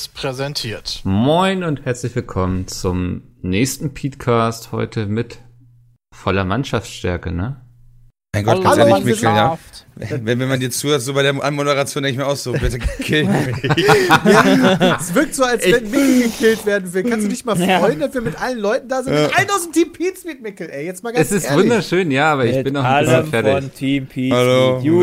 Seriös präsentiert. Moin und herzlich willkommen zum nächsten Podcast heute mit voller Mannschaftsstärke, ne? Mein Gott, kannst ja nicht mitgehen, ja? Wenn, wenn man dir zuhört, so bei der Anmoderation, denke ich mir auch so, bitte kill mich. ja, es wirkt so, als wenn Mickel gekillt werden will. Kannst du dich mal freuen, dass wir mit allen Leuten da sind? Mit allen aus dem Team Pete's mit Mickel, ey. Jetzt mal ganz Es ist ehrlich. wunderschön, ja, aber ich Mit bin noch ein bisschen fertig. von Team Peace. Hallo, Juhu,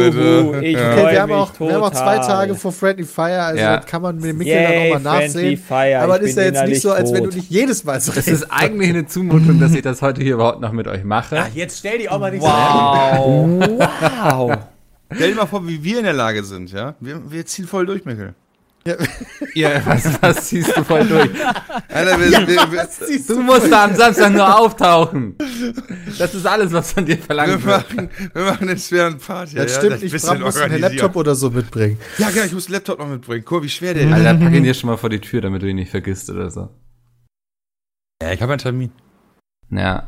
bitte. ich Ja. Okay, wir haben, mich auch, wir haben auch zwei total. Tage vor Friendly Fire, also Ja. das kann man mit Mickel Yay, dann auch mal Friendly nachsehen. Fire, Aber ich das ist ja jetzt nicht so, als wenn du nicht jedes Mal so Es ist eigentlich eine Zumutung, dass ich das heute hier überhaupt noch mit euch mache. Ach, jetzt stell die auch mal nicht Wow. wow. Stell dir mal vor, wie wir in der Lage sind, ja? Wir, wir ziehen voll durch, Mikkel. Ja, was, was ziehst du voll durch? Alter, wir, wir, wir, Du musst da am Samstag nur auftauchen. Das ist alles, was von dir wir, verlangt wird. machen, wir machen den schweren Part hier. Das ja? stimmt Das Bram muss einen. Laptop oder so mitbringen. Ja, genau, ich muss den Laptop noch mitbringen. Cool, wie schwer der ist. Alter, pack ihn dir schon mal vor die Tür, damit du ihn nicht vergisst oder so. Ja, ich habe einen Termin. Ja.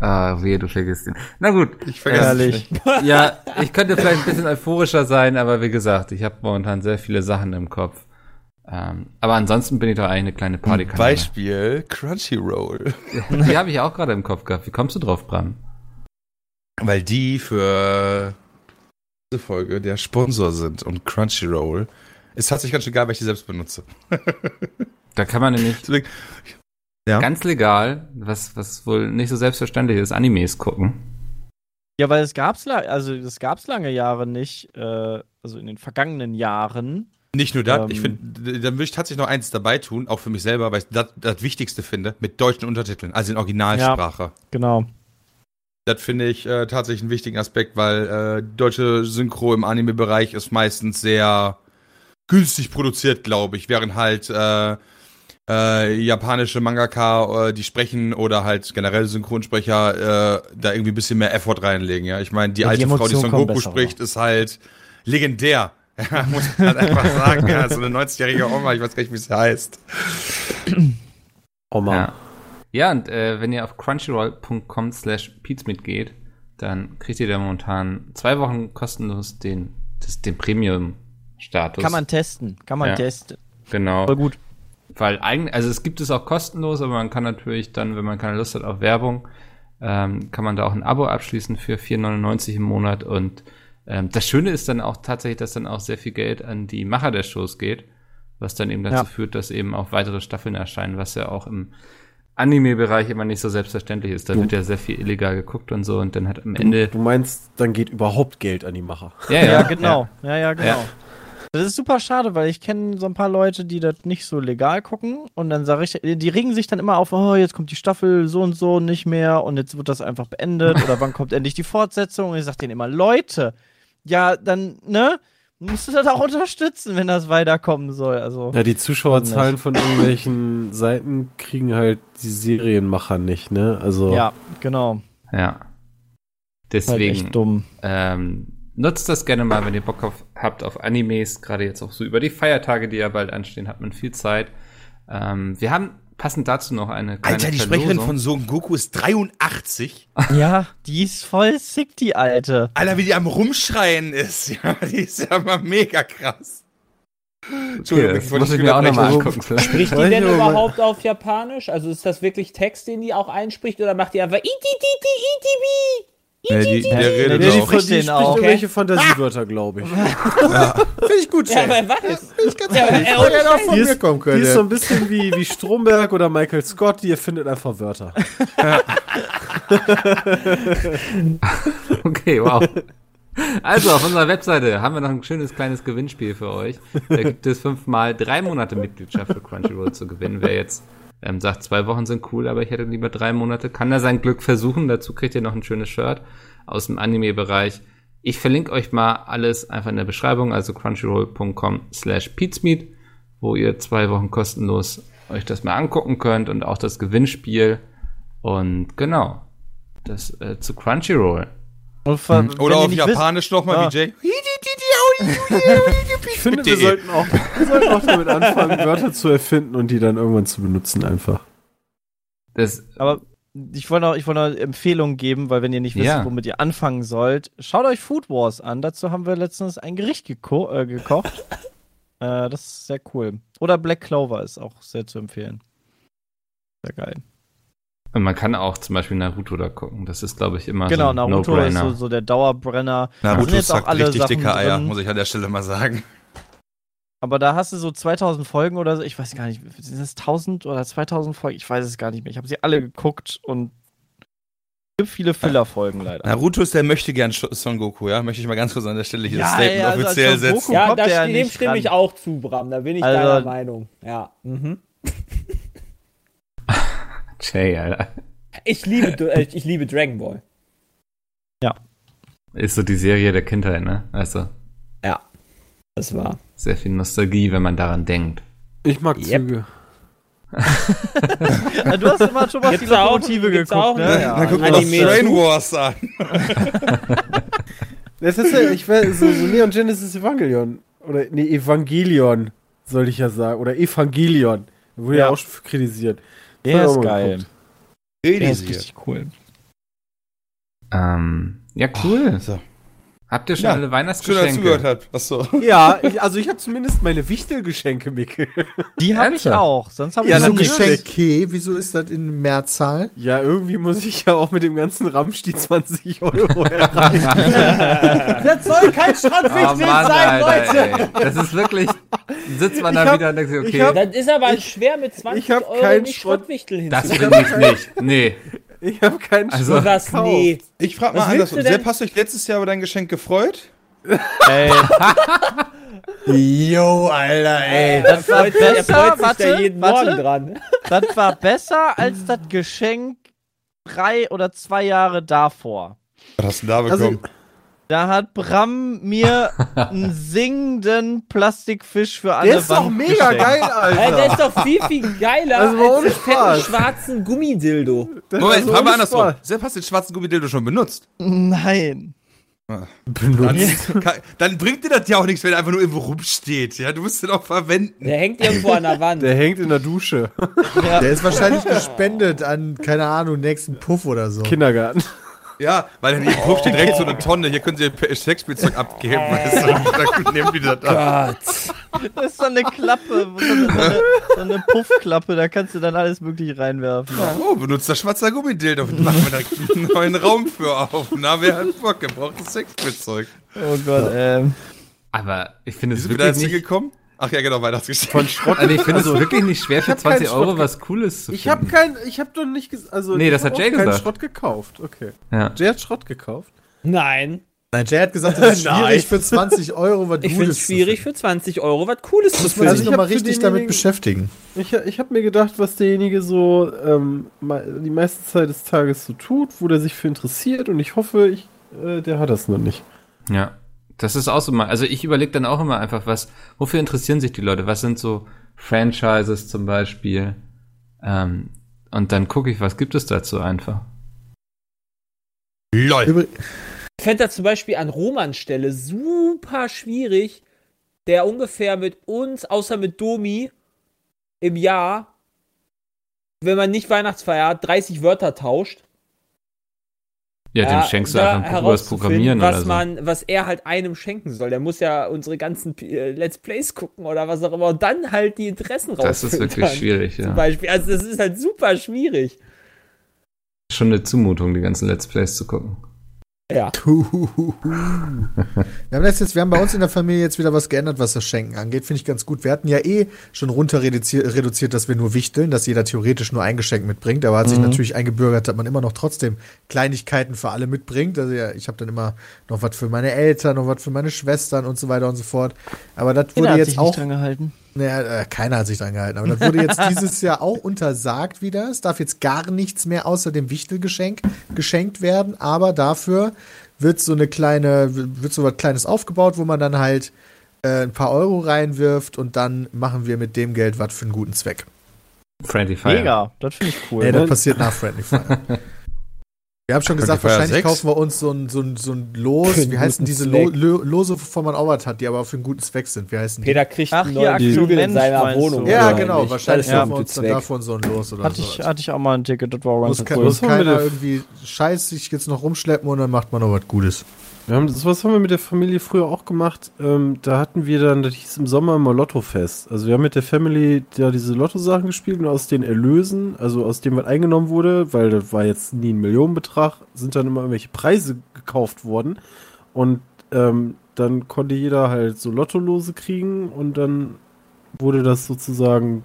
Ah, wehe, du vergisst ihn. Na gut. Ich vergesse Ehrlich. Ja, ich könnte vielleicht ein bisschen euphorischer sein, aber wie gesagt, ich habe momentan sehr viele Sachen im Kopf. Ähm, aber ansonsten bin ich doch eigentlich eine kleine Partykanone. Beispiel Crunchyroll. Die habe ich auch gerade im Kopf gehabt. Wie kommst du drauf, Bram? Weil die für diese Folge der Sponsor sind und Crunchyroll ist tatsächlich ganz geil, weil ich die selbst benutze. Da kann man nämlich Ja. ganz legal, was, was wohl nicht so selbstverständlich ist, Animes gucken. Ja, weil es gab's also das gab's lange Jahre nicht, äh, also in den vergangenen Jahren. Nicht nur das, Ähm. ich finde, dann würde ich tatsächlich noch eins dabei tun, auch für mich selber, weil ich das, das Wichtigste finde, mit deutschen Untertiteln, also in Originalsprache. Genau. Das finde ich äh, tatsächlich einen wichtigen Aspekt, weil äh, deutsche Synchro im Anime-Bereich ist meistens sehr günstig produziert, glaube ich, während halt äh, äh, japanische Mangaka, äh, die sprechen oder halt generell Synchronsprecher äh, da irgendwie ein bisschen mehr Effort reinlegen. Ja, ich meine, die Ja, die alte Frau, die Son Goku spricht, ist halt legendär. Ja, muss man halt einfach sagen. Ja, so eine 90-jährige Oma, ich weiß gar nicht, wie sie heißt. Oma. Ja. Ja, und äh, wenn ihr auf crunchyroll.com slash pizmeet geht, dann kriegt ihr da momentan zwei Wochen kostenlos den, das, den Premium-Status. Kann man testen. Kann man Ja. testen. Genau. Voll gut. Weil eigentlich, also es gibt es auch kostenlos, aber man kann natürlich dann, wenn man keine Lust hat auf Werbung, ähm, kann man da auch ein Abo abschließen für 4,99 im Monat. Und ähm, das Schöne ist dann auch tatsächlich, dass dann auch sehr viel Geld an die Macher der Shows geht, was dann eben dazu Ja. führt, dass eben auch weitere Staffeln erscheinen, was ja auch im Anime-Bereich immer nicht so selbstverständlich ist. Da wird ja sehr viel illegal geguckt und so und dann hat am Ende. Du meinst, dann geht überhaupt Geld an die Macher. Ja, Ja, genau. Ja, ja, genau. Ja. Das ist super schade, weil ich kenne so ein paar Leute, die das nicht so legal gucken und dann sage ich, die regen sich dann immer auf, oh, jetzt kommt die Staffel so und so nicht mehr und jetzt wird das einfach beendet oder wann kommt endlich die Fortsetzung und ich sage denen immer, Leute, ja, dann, ne, musst du das auch unterstützen, wenn das weiterkommen soll, also. Ja, die Zuschauerzahlen von irgendwelchen Seiten kriegen halt die Serienmacher nicht, ne? Also Ja, genau. Ja. Halt Deswegen. echt dumm. Ähm, nutzt das gerne mal, wenn ihr Bock auf, habt auf Animes, gerade jetzt auch so über die Feiertage, die ja bald anstehen, hat man viel Zeit. Ähm, wir haben passend dazu noch eine kleine Alter, die Sprecherin Verlosung. von Son Goku ist 83. Ja, die ist voll sick, die Alte. Alter, wie die am Rumschreien ist. Ja, die ist ja mal mega krass. Okay, das muss ich mir auch nochmal angucken. Vielleicht. Spricht die denn ich überhaupt auf Japanisch? Also ist das wirklich Text, den die auch einspricht oder macht die einfach itititi itibi? Ja, die, der redet Ja, die, auch. die Spricht auch. irgendwelche Fantasiewörter, glaube ich. Finde ich gut, Ja, Chef. aber was? Ich ganz Ja, aber ehrlich, er hätte auch von Die mir ist, kommen die können. ist so ein bisschen wie, wie Stromberg oder Michael Scott, die erfindet einfach Wörter. Okay, wow. Also, auf unserer Webseite haben wir noch ein schönes kleines Gewinnspiel für euch. Da gibt es fünfmal drei Monate Mitgliedschaft für Crunchyroll zu gewinnen. Wer jetzt ähm, sagt, zwei Wochen sind cool, aber ich hätte lieber drei Monate, kann er sein Glück versuchen. Dazu kriegt ihr noch ein schönes Shirt aus dem Anime-Bereich. Ich verlinke euch mal alles einfach in der Beschreibung, also crunchyroll.com slash peatsmeet, wo ihr zwei Wochen kostenlos euch das mal angucken könnt und auch das Gewinnspiel. Und genau, das äh, zu Crunchyroll. Oder ihr auf nicht Japanisch nochmal Ah. wie Jay. Ich finde, wir sollten, auch, wir sollten auch damit anfangen, Wörter zu erfinden und die dann irgendwann zu benutzen einfach. Das, Aber ich wollte noch, ich wollte noch Empfehlungen geben, weil wenn ihr nicht wisst, Ja. womit ihr anfangen sollt, schaut euch Food Wars an. Dazu haben wir letztens ein Gericht geko äh, gekocht. Äh, das ist sehr cool. Oder Black Clover ist auch sehr zu empfehlen. Sehr geil. Und man kann auch zum Beispiel Naruto da gucken. Das ist, glaube ich, immer genau, so ein Naruto ist No-Brainer. so, so der Dauerbrenner. Da sind Naruto jetzt auch alle richtig Sachen dicke Eier, drin. muss ich an der Stelle mal sagen. Aber da hast du so 2000 Folgen oder so. Ich weiß gar nicht, sind das 1000 oder 2000 Folgen? Ich weiß es gar nicht mehr. Ich habe sie alle geguckt und es gibt viele Filler-Folgen leider. Naruto ist der möchte gern Son Goku, ja? Möchte ich mal ganz kurz an der Stelle hier das Ja, Statement ja, also als offiziell setzen. Ja, kommt da, der dem stimme ran. ich auch zu, Bram. Da bin ich Also- deiner Meinung. Ja. Mhm. Jay, Alter. Ich liebe, äh, ich liebe Dragon Ball. Ist so die Serie der Kindheit, ne? Also, Ja. Das war. sehr viel Nostalgie, wenn man daran denkt. Ich mag Yep. Züge. Ja, du hast immer schon mal die Gibt's auch- Lokomotive geguckt, auch, ne? Ja. Dann noch Anime Train. Wars an. Das ist ja, ich weiß, so, so Neon Genesis Evangelion. Oder, nee, Evangelion, soll ich ja sagen. Oder Evangelion. Wurde ja, Ja. auch schon kritisiert. Der ist geil. Der ist richtig cool. Ähm, ja, cool. So. Habt ihr schon Ja, alle Schön, dass Weihnachtsgeschenke? zugehört habt. Achso. Ja, ich, also ich habe zumindest meine Wichtelgeschenke, Mikkel. Die habe ich auch. Sonst habe Ja, ich so. Geschenke? Wieso ist das in Mehrzahl? Ja, irgendwie muss ich ja auch mit dem ganzen Ramsch die 20 Euro erreichen. Das soll kein Schrottwichtel Oh Mann, Alter, ey. Das ist wirklich, sitzt man Ich da hab- wieder und denkt sich, ich okay, hab- Das ist aber schwer mit 20 ich Euro keinen nicht Schrott- Schrottwichtel das hinzubekommen. finde ich nicht. Nee. Ich habe keinen Also- Schrott Was? gekauft. Nee. Ich frage mal denn? Sepp, hast du dich letztes Jahr über dein Geschenk gefreut? Ey, Yo, Alter, ey. Er freut, sich- er besser, freut sich da warte, jeden warte. Morgen dran. das war besser als das Geschenk drei oder zwei Jahre davor. Was hast du denn da Also- bekommen? Da hat Bram mir einen singenden Plastikfisch für alle Der ist doch Wand mega geschenkt. geil, Ey, Alter. der ist doch viel, viel geiler Also mal als den fetten Spaß. schwarzen Gummidildo. Das Moment, fragen wir andersrum. Sepp, hast du den schwarzen Gummidildo schon benutzt? Nein. Dann, kann, dann bringt dir das ja auch nichts, wenn er einfach nur irgendwo rumsteht. Ja, du musst den auch verwenden. Der hängt irgendwo an der Wand. Der hängt in der Dusche. Ja. Der ist wahrscheinlich gespendet an, keine Ahnung, nächsten Puff oder so. Kindergarten. Ja, weil hier im Puff steht direkt so eine Tonne. Hier können sie ihr Sexspielzeug abgeben. Weißt du? Dann nehmen die das ab. Das ist so eine Klappe, so eine, so eine, Puffklappe, da kannst du dann alles mögliche reinwerfen. Oh, benutzt das schwarze Gummidildo. Machen wir direkt einen neuen Raum für auf. Na, wer hat Bock? Er braucht Sexspielzeug. Oh Gott, ähm. Aber ich finde es Ist wieder wirklich jetzt nicht, hingekommen? Ach ja, genau, Weihnachtsgeschenk. Von Schrott. also ich finde es wirklich nicht schwer für hab keinen 20 Euro was Cooles zu Ich finden. habe kein, ich habe doch nicht gesagt, also Nee, ich das hat Jay gesagt. Schrott gekauft. Okay. Ja. Jay hat Schrott gekauft. Nein. Nein, Jay hat gesagt, es ist schwierig für 20 Euro was Ich finde Gutes es schwierig für 20 Euro was Cooles zu Muss man Also sich ich nochmal hab für richtig damit beschäftigen. Ich, ich habe mir gedacht, was derjenige so ähm, die meiste Zeit des Tages so tut, wo der sich für interessiert und ich hoffe, ich, äh, der hat das noch nicht. Ja, das ist auch so mal. Also ich überlege dann auch immer einfach, was, wofür interessieren sich die Leute? Was sind so Franchises zum Beispiel? Ähm, und dann gucke ich, was gibt es dazu einfach. LOL. Ich fände das zum Beispiel an Romans Stelle super schwierig, der ungefähr mit uns, außer mit Domi, im Jahr, wenn man nicht Weihnachtsfeier hat, 30 Wörter tauscht. Ja, dem schenkst du einfach ein Buch über das Programmieren was oder so. man, was er halt einem schenken soll. Der muss ja unsere ganzen äh, Let's Plays gucken oder was auch immer und dann halt die Interessen raus. das ist wirklich schwierig, Zum ja. Beispiel. Also das ist halt super schwierig. Schon eine Zumutung, die ganzen Let's Plays zu gucken. Ja. Wir haben, jetzt, wir haben bei uns in der Familie jetzt wieder was geändert, was das Schenken angeht. Finde ich ganz gut. Wir hatten ja eh schon runter reduziert, reduziert, dass wir nur wichteln, dass jeder theoretisch nur ein Geschenk mitbringt. Aber hat sich natürlich eingebürgert, dass man immer noch trotzdem Kleinigkeiten für alle mitbringt. Also ja, ich habe dann immer noch was für meine Eltern, noch was für meine Schwestern und so weiter und so fort. Aber das wurde jetzt auch. nicht dran gehalten. Naja, äh, keiner hat sich dran gehalten. Aber das wurde jetzt dieses Jahr auch untersagt wieder. Es darf jetzt gar nichts mehr außer dem Wichtelgeschenk geschenkt werden. Aber dafür wird so eine kleine, wird so was Kleines aufgebaut, wo man dann halt äh, ein paar Euro reinwirft und dann machen wir mit dem Geld was für einen guten Zweck. Friendly Fire. Mega, das finde ich cool. Nee, das ne? passiert nach Friendly Fire. Wir haben schon gesagt, wahrscheinlich 6? kaufen wir uns so ein, so ein, so ein Los. Wie heißen diese Lo Lose, wovon man auch was hat, die aber für einen guten Zweck sind? Wie heißen die? Peter kriegt Ach, einen neuen Flügel in seiner Wohnung. Ja, genau. nicht? Wahrscheinlich kaufen wir uns dann Zweck. davon so ein Los oder Hatte sowas. ich, hatte ich auch mal ein Ticket, das war auch Muss, ganz ke cool. muss wir keiner denn- irgendwie Scheiß sich jetzt noch rumschleppen und dann macht man noch was Gutes. Wir haben, sowas haben wir mit der Familie früher auch gemacht. Ähm, da hatten wir dann, das hieß im Sommer immer Lottofest. Also wir haben mit der Family ja diese Lotto-Sachen gespielt und aus den Erlösen, also aus dem, was eingenommen wurde, weil das war jetzt nie ein Millionenbetrag, sind dann immer irgendwelche Preise gekauft worden. Und ähm, dann konnte jeder halt so Lottolose kriegen und dann wurde das sozusagen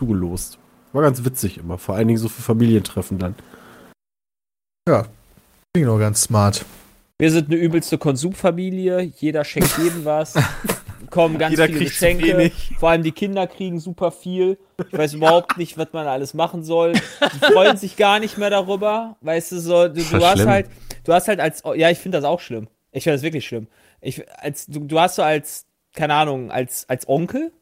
zugelost. War ganz witzig immer, vor allen Dingen so für Familientreffen dann. Klingt noch ganz smart. Wir sind eine übelste Konsumfamilie. Jeder schenkt jedem was. Kommen ganz Jeder viele Geschenke. Vor allem die Kinder kriegen super viel. Ich weiß überhaupt nicht, was man alles machen soll. Die freuen sich gar nicht mehr darüber. Weißt du, so, du, du hast schlimm? halt, du hast halt als, ja, ich finde das auch schlimm. Ich finde das wirklich schlimm. Ich, als, du, du hast so als, keine Ahnung, als, als Onkel,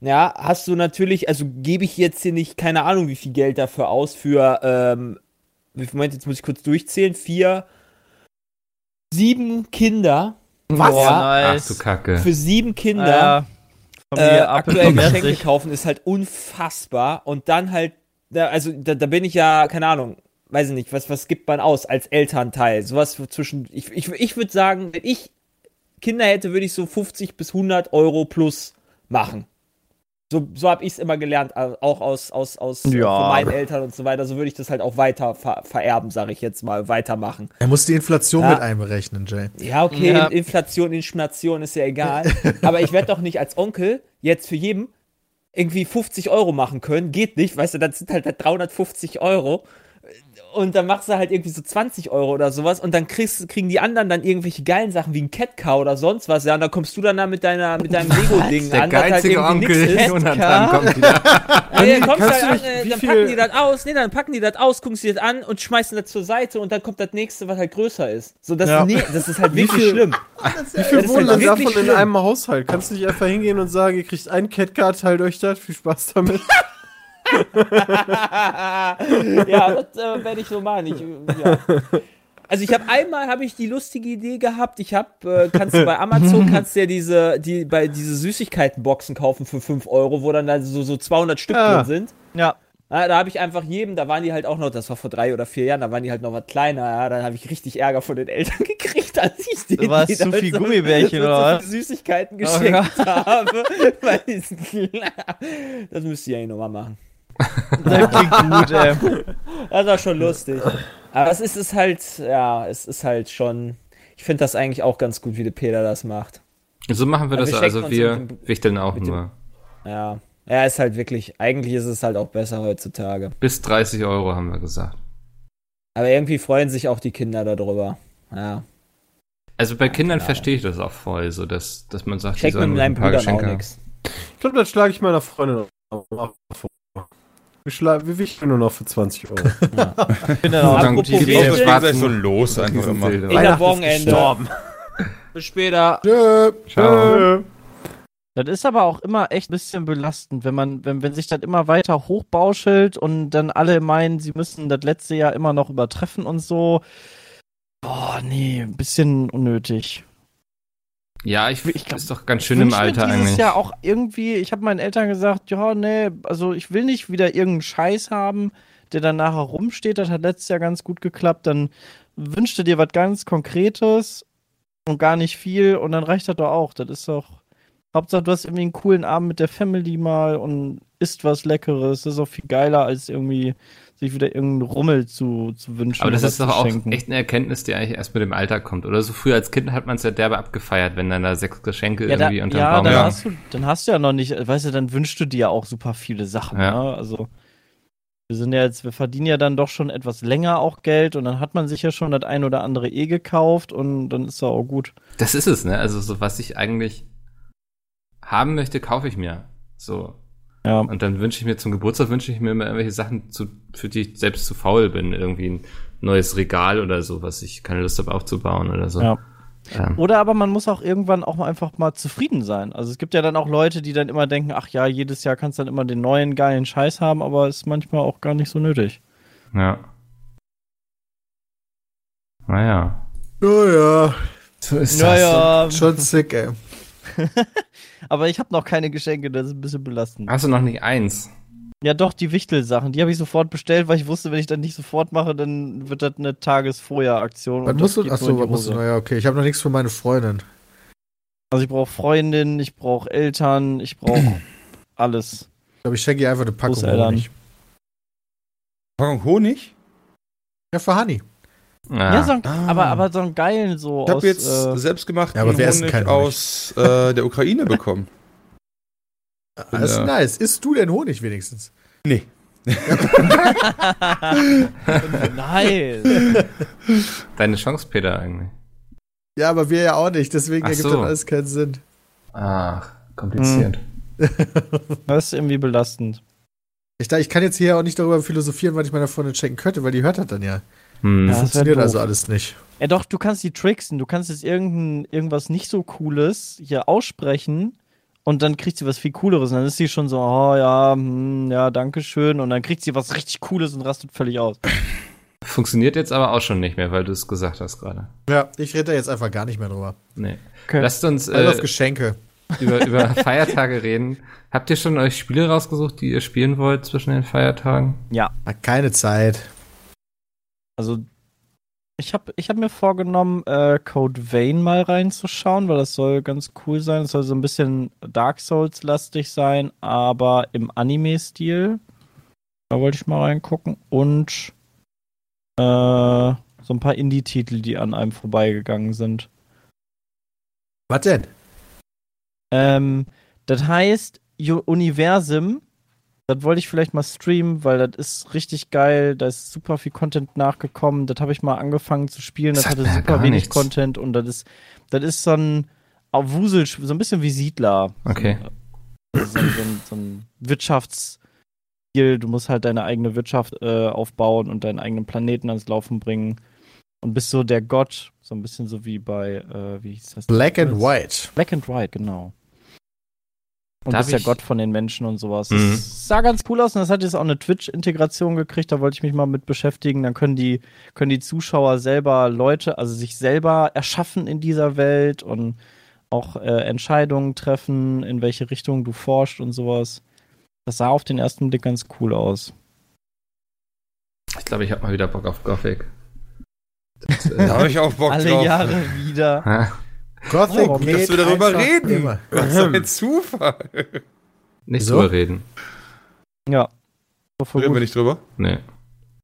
ja, hast du natürlich, also gebe ich jetzt hier nicht, keine Ahnung, wie viel Geld dafür aus für, ähm, Moment, jetzt muss ich kurz durchzählen, vier, sieben Kinder. Was? Ja, Ach du Kacke. für sieben Kinder Ja. äh, Apple aktuell Geschenke kaufen ist halt unfassbar. Und dann halt, da, also da, da bin ich ja, keine Ahnung, weiß ich nicht, was, was gibt man aus als Elternteil? Sowas für zwischen, ich, ich, ich würde sagen, wenn ich Kinder hätte, würde ich so 50 bis 100 Euro plus machen. So, so habe ich es immer gelernt, au- auch aus, aus, aus äh, Ja. von meinen Eltern und so weiter. So würde ich das halt auch weiter ver vererben, sage ich jetzt mal, weitermachen. Er muss die Inflation Ja. mit einberechnen, Jay. Ja, okay, Ja. Inflation, Inflation ist ja egal. Aber ich werde doch nicht als Onkel jetzt für jeden irgendwie 50 Euro machen können. Geht nicht, weißt du, das sind halt 350 Euro. Und dann machst du halt irgendwie so 20 Euro oder sowas und dann kriegst, kriegen die anderen dann irgendwelche geilen Sachen wie ein Catcow oder sonst was, ja, und dann kommst du dann da mit deiner, mit deinem Lego-Ding Der an, das halt geizige nix Onkel ist. Jonathan kommt wieder. Ja, dann kommst Kannst halt du an, nicht- äh, wie dann packen die das aus, nee, dann packen die das aus, gucken sie das an und schmeißen das zur Seite und dann kommt das nächste, was halt größer ist. So, das, Ja. nee, das ist halt Wie wirklich viel- schlimm. Wie viel ist wohnen halt davon in schlimm. einem Haushalt? Kannst du nicht einfach hingehen und sagen, ihr kriegt ein Catcard, teilt euch das, viel Spaß damit. ja, das äh, werde ich so machen. Ich, ja. Also ich habe einmal habe ich die lustige Idee gehabt. Ich habe, äh, kannst du bei Amazon kannst du ja diese die bei diese Süßigkeitenboxen kaufen für 5 Euro, wo dann da so so 200 Stück Ja. drin sind. Ja. Ja, da habe ich einfach jedem, da waren die halt auch noch, das war vor drei oder vier Jahren, da waren die halt noch was kleiner, ja, dann habe ich richtig Ärger von den Eltern gekriegt, als ich denen Du warst die zu viel so- Gummibärchen, so oder was? viele Süßigkeiten Oh geschenkt habe. Weil die- das müsst ihr ja nochmal machen. Das klingt gut, ey. Das war schon lustig. Aber es ist es halt, ja, es ist halt schon. Ich finde das eigentlich auch ganz gut, wie der Peter das macht. So machen wir Aber das, wir also wir wichteln auch mit dem- nur. Ja. Ja, ist halt wirklich, eigentlich ist es halt auch besser heutzutage. Bis 30 Euro haben wir gesagt. Aber irgendwie freuen sich auch die Kinder darüber. Ja. Also bei Kindern genau. verstehe ich das auch voll, so dass, dass man sagt, die Schenkt sollen mit ein paar Brüdern auch Geschenke haben. nichts. Ich glaube, das schlage ich meiner Freundin auch vor. Wir, wir wichteln nur noch für 20 Euro. Ich bin dann auch Dann die Wichteln. schwarzen so los einfach immer. Ich ist Wochenende. gestorben. Bis später. Tschö. Ciao. Das ist aber auch immer echt ein bisschen belastend, wenn man, wenn, wenn sich das immer weiter hochbauschelt und dann alle meinen, sie müssen das letzte Jahr immer noch übertreffen und so. Boah, nee, ein bisschen unnötig. Ja, ich, Ich glaub, ist doch ganz schön im Alter dieses eigentlich. Jahr auch irgendwie, ich habe meinen Eltern gesagt, ja, nee, also ich will nicht wieder irgendeinen Scheiß haben, der dann nachher rumsteht. Das hat letztes Jahr ganz gut geklappt. Dann wünschst du dir was ganz Konkretes und gar nicht viel und dann reicht das doch auch. Das ist doch. Hauptsache, du hast irgendwie einen coolen Abend mit der Family mal und isst was Leckeres. Das ist auch viel geiler, als irgendwie sich wieder irgendeinen Rummel zu, zu wünschen. Aber das ist doch auch echt eine Erkenntnis, die eigentlich erst mit dem Alter kommt. Oder so früher als Kind hat man es ja derbe abgefeiert, wenn dann da sechs Geschenke Ja, da, irgendwie unterm ja, Baum dann, waren. hast du, dann hast du ja noch nicht, weißt du, dann wünschst du dir ja auch super viele Sachen. Ja. Ne? Also, wir sind ja jetzt, wir verdienen ja dann doch schon etwas länger auch Geld und dann hat man sich ja schon das ein oder andere eh gekauft und dann ist ja auch gut. Das ist es, ne? Also so was ich eigentlich haben möchte, kaufe ich mir. So. Ja. Und dann wünsche ich mir zum Geburtstag wünsche ich mir immer irgendwelche Sachen, zu, für die ich selbst zu faul bin. Irgendwie ein neues Regal oder so, was ich keine Lust habe aufzubauen oder so. Ja. Ähm, Oder aber man muss auch irgendwann auch mal einfach mal zufrieden sein. Also es gibt ja dann auch Leute, die dann immer denken, ach ja, jedes Jahr kannst du dann immer den neuen geilen Scheiß haben, aber ist manchmal auch gar nicht so nötig. ja. Naja. Ja, ja. So ist Naja, Schon sick, ey. aber ich habe noch keine Geschenke, das ist ein bisschen belastend. Hast du noch nicht eins? Ja, doch, die Wichtelsachen, die habe ich sofort bestellt, weil ich wusste, wenn ich das nicht sofort mache, dann wird das eine Tagesvorher-Aktion. Was musst du? Achso, was musst du? Naja, okay. Ich habe noch nichts für meine Freundin. Also ich brauche Freundin, ich brauche Eltern, ich brauche alles. Ich glaube, ich schenke ihr einfach eine Packung. Honig. Packung Honig? Ja, für Honey. Ah. Ja, so ein, Ah. aber, aber so einen geilen so Ich habe jetzt äh, selbstgemachten Ja, aber Honig Honig. aus äh, der Ukraine bekommen. Ist Ja. nice. Isst du denn Honig wenigstens? Nee. nice. Deine Chance, Peter, eigentlich. Ja, aber wir ja auch nicht. Deswegen Ach ergibt so. das alles keinen Sinn. Ach, kompliziert. Das ist irgendwie belastend. Ich, da- ich kann jetzt hier auch nicht darüber philosophieren, was ich meiner Freundin schenken könnte, weil die hört das dann ja. Hm. Das wär Funktioniert also alles nicht. Ja, doch, du kannst die tricksen. Du kannst jetzt irgendein, irgendwas nicht so Cooles hier aussprechen und dann kriegt sie was viel Cooleres. Und dann ist sie schon so, oh ja, hm, ja, danke schön. Und dann kriegt sie was richtig Cooles und rastet völlig aus. Funktioniert jetzt aber auch schon nicht mehr, weil du es gesagt hast gerade. Ja, ich rede da jetzt einfach gar nicht mehr drüber. Nee. Okay. Lasst uns Also auf äh, Geschenke. über, über Feiertage reden. Habt ihr schon euch Spiele rausgesucht, die ihr spielen wollt zwischen den Feiertagen? Ja, Hat keine Zeit. Also ich habe ich hab mir vorgenommen, äh, Code Vein mal reinzuschauen, weil das soll ganz cool sein. Es soll so ein bisschen Dark Souls-lastig sein, aber im Anime-Stil. Da wollte ich mal reingucken. Und äh, so ein paar Indie-Titel, die an einem vorbeigegangen sind. Was denn? Ähm, das heißt, Universum, das wollte ich vielleicht mal streamen, weil das ist richtig geil. Da ist super viel Content nachgekommen. Das habe ich mal angefangen zu spielen. Das Sagt hatte super wenig nichts. Content und das ist, das ist so ein Wusel, so ein bisschen wie Siedler. Okay. So, so, ein- so ein Wirtschaftsspiel. Du musst halt deine eigene Wirtschaft äh, aufbauen und deinen eigenen Planeten ans Laufen bringen. Und bist so der Gott, so ein bisschen so wie bei, äh, wie hieß das? Black and White. Black and White, genau. Und bist der ich- Gott von den Menschen und sowas. Mhm. Das sah ganz cool aus und das hat jetzt auch eine Twitch-Integration gekriegt, da wollte ich mich mal mit beschäftigen. Dann können die, können die Zuschauer selber Leute, also sich selber erschaffen in dieser Welt und auch äh, Entscheidungen treffen, in welche Richtung du forschst und sowas. Das sah auf den ersten Blick ganz cool aus. Ich glaube, ich habe mal wieder Bock auf Gothic. Das, Da äh, habe ich auch Bock Alle drauf. Jahre wieder. Gothic warum geht dass wir darüber reden? Immer. Was für ein Zufall. nicht Wieso? drüber reden. Ja. Reden wir gut. nicht drüber? Nee.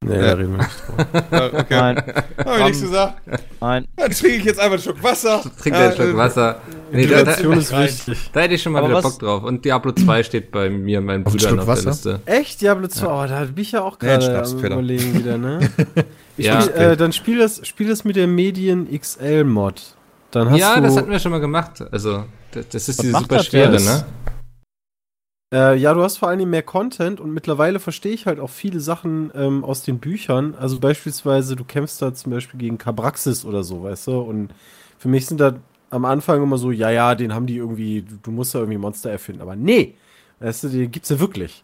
Nee, Ja. da reden wir nicht drüber. Ja, okay. Nein, Hab ich nichts gesagt. nein. Dann trinke ich jetzt einfach einen Schluck Wasser. Trink Ja, einen Schluck äh, Wasser. Nee, da, da, ist rein. wichtig. da hätte ich schon mal Aber wieder was- Bock drauf. Und Diablo 2 steht bei mir und meinen Auf einen Brüdern Schluck auf der Wasser? Liste. Echt? Diablo 2? Oh, da bin ich ja auch gerade Schnaps, am überlegen wieder, ne? Ich Ja. spiel, äh, dann spiel das, spiel das mit der Medien XL Mod. Dann hast Ja, du, das hatten wir schon mal gemacht. Also, das, das ist diese macht super schwere, ne? Äh, ja, du hast vor allem mehr Content und mittlerweile verstehe ich halt auch viele Sachen ähm, aus den Büchern. Also beispielsweise, du kämpfst da zum Beispiel gegen Kabraxis oder so, weißt du? Und für mich sind da am Anfang immer so, ja, ja, den haben die irgendwie, du, musst da irgendwie Monster erfinden. Aber nee, weißt du, die gibt's ja wirklich.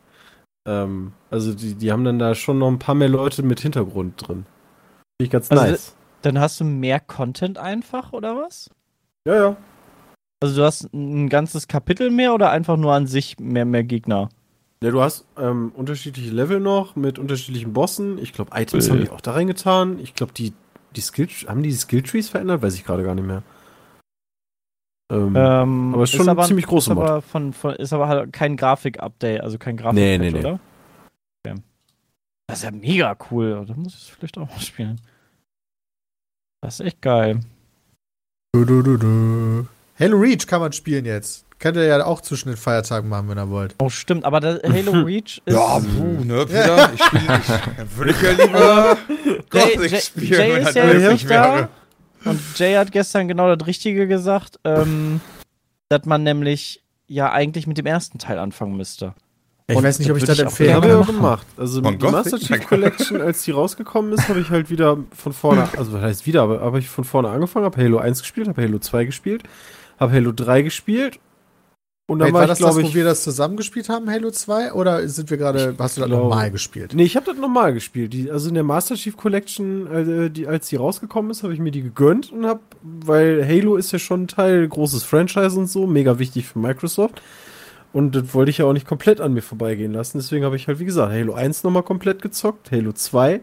Ähm, also die, die haben dann da schon noch ein paar mehr Leute mit Hintergrund drin. Finde ich ganz Also nice. Dann hast du mehr Content einfach, oder was? Ja, ja. Also du hast ein ganzes Kapitel mehr oder einfach nur an sich mehr, mehr Gegner? Ja, du hast ähm, unterschiedliche Level noch mit unterschiedlichen Bossen. Ich glaube, Items Äh. haben die auch da reingetan. Ich glaube, die, die Skill haben die die Skilltrees verändert? Weiß ich gerade gar nicht mehr. Ähm, Ähm, aber ist schon ein ziemlich großer ist aber, von, von, ist aber halt kein Grafik-Update, also kein grafik Nee, nee, nee. oder? Okay. Das ist ja mega cool. Da muss ich es vielleicht auch mal spielen. Das ist echt geil. Du, du, du, du. Halo Reach kann man spielen jetzt. Könnt ihr ja auch zwischen den Feiertagen machen, wenn ihr wollt. Oh, stimmt, aber das Halo Reach ist. Ja, puh, ne, Peter? Ich spiele ich, würde ich ja lieber Gothic Jay- spielen. Jay wenn ist das ja möglich wäre. Und Jay hat gestern genau das Richtige gesagt, ähm, dass man nämlich ja eigentlich mit dem ersten Teil anfangen müsste. Ich Und weiß nicht, ob ich das würde ich habe auch gemacht. Also Von die Gothic? Master Chief Collection, als die rausgekommen ist, habe ich halt wieder von vorne, also was heißt wieder, aber habe ich von vorne angefangen, habe Halo 1 gespielt, habe Halo 2 gespielt, habe Halo 3 gespielt und dann Wait, war, war ich das das, glaube wo wir das zusammengespielt haben, Halo 2? Oder sind wir gerade, hast du das glaube- normal gespielt? Nee, ich habe das normal gespielt. Die, also in der Master Chief Collection, äh, die, als die rausgekommen ist, habe ich mir die gegönnt und habe, weil Halo ist ja schon ein Teil, großes Franchise und so, mega wichtig für Microsoft. Und das wollte ich ja auch nicht komplett an mir vorbeigehen lassen. Deswegen habe ich halt, wie gesagt, Halo 1 nochmal komplett gezockt. Halo 2,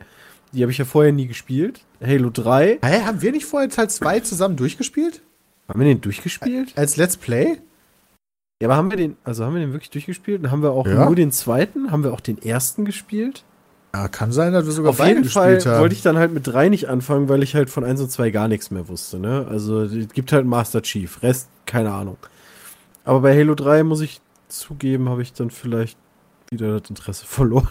die habe ich ja vorher nie gespielt. Halo 3, Hä, haben wir nicht vorher Teil 2 zusammen durchgespielt? haben wir den durchgespielt? Als Let's Play? Ja, aber haben wir den, also haben wir den wirklich durchgespielt? Und haben wir auch Ja. nur den zweiten? Haben wir auch den ersten gespielt? Ja, kann sein, dass wir sogar Auf beide jeden Fall gespielt haben. wollte ich dann halt mit drei nicht anfangen, weil ich halt von 1 und 2 gar nichts mehr wusste. Ne? Also es gibt halt Master Chief, Rest keine Ahnung. Aber bei Halo 3 muss ich zugeben, habe ich dann vielleicht wieder das Interesse verloren.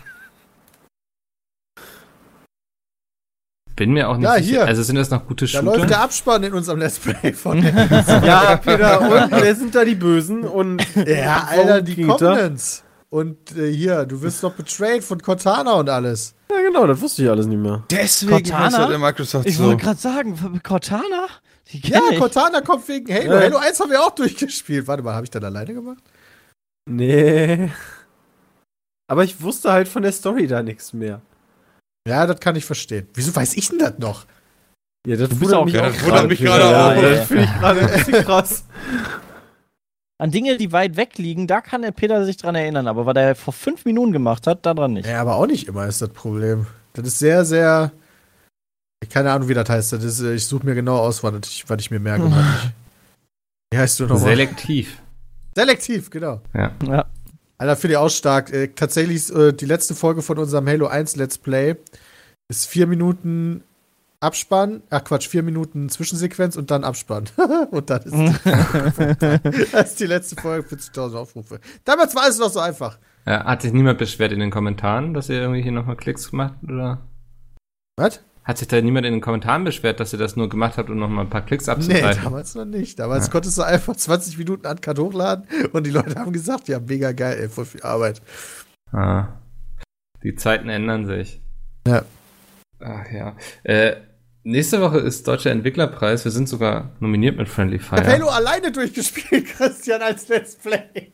Bin mir auch nicht Ja, sicher. hier. Also sind das noch gute da Shooter? läuft der Abspann in unserem Let's Play von ja, Peter, und wer sind da die Bösen? Und Ja, Alter, die da? Covenants. Und äh, hier, du wirst doch betrayed von Cortana und alles. ja, genau, das wusste ich alles nicht mehr. Deswegen Cortana? heißt das in Microsoft Ich so. wollte gerade sagen, Cortana? Ja, ich. Cortana kommt wegen Halo. Ja. Halo 1 haben wir auch durchgespielt. Warte mal, habe ich dann alleine gemacht? Nee. Aber ich wusste halt von der Story da nichts mehr. Ja, das kann ich verstehen. Wieso weiß ich denn das noch? Ja, das bist auch- Ja, auch das wundert mich gerade ja, auch. Ja, Ja, das finde ich gerade ein bisschen krass. An Dinge, die weit weg liegen, da kann der Peter sich dran erinnern. Aber was er vor fünf Minuten gemacht hat, daran nicht. Ja, aber auch nicht immer ist das Problem. Das ist sehr, sehr. Keine Ahnung, wie das heißt. Das ist, ich suche mir genau aus, was ich, was ich mir merke. Wie heißt du nochmal? Selektiv. Selektiv, genau. Ja. Ja. Alter, finde ich auch stark. Äh, tatsächlich ist äh, die letzte Folge von unserem Halo 1 Let's Play ist vier Minuten Abspann, ach Quatsch, vier Minuten Zwischensequenz und dann Abspann. und dann ist, das ist die letzte Folge, 40.000 Aufrufe. Damals war es noch so einfach. Ja, hat sich niemand beschwert in den Kommentaren, dass ihr irgendwie hier nochmal Klicks gemacht oder? Was? Hat sich da niemand in den Kommentaren beschwert, dass ihr das nur gemacht habt, um nochmal ein paar Klicks Nee, abzugreifen? damals noch nicht. Damals konntest du einfach 20 Minuten Uncut hochladen und die Leute haben gesagt, ja, mega geil, ey, voll viel Arbeit. Ah. Die Zeiten ändern sich. Ja. Ach ja. Äh, nächste Woche ist Deutscher Entwicklerpreis. Wir sind sogar nominiert mit Friendly Fire. Halo alleine durchgespielt, Christian, als Let's Play.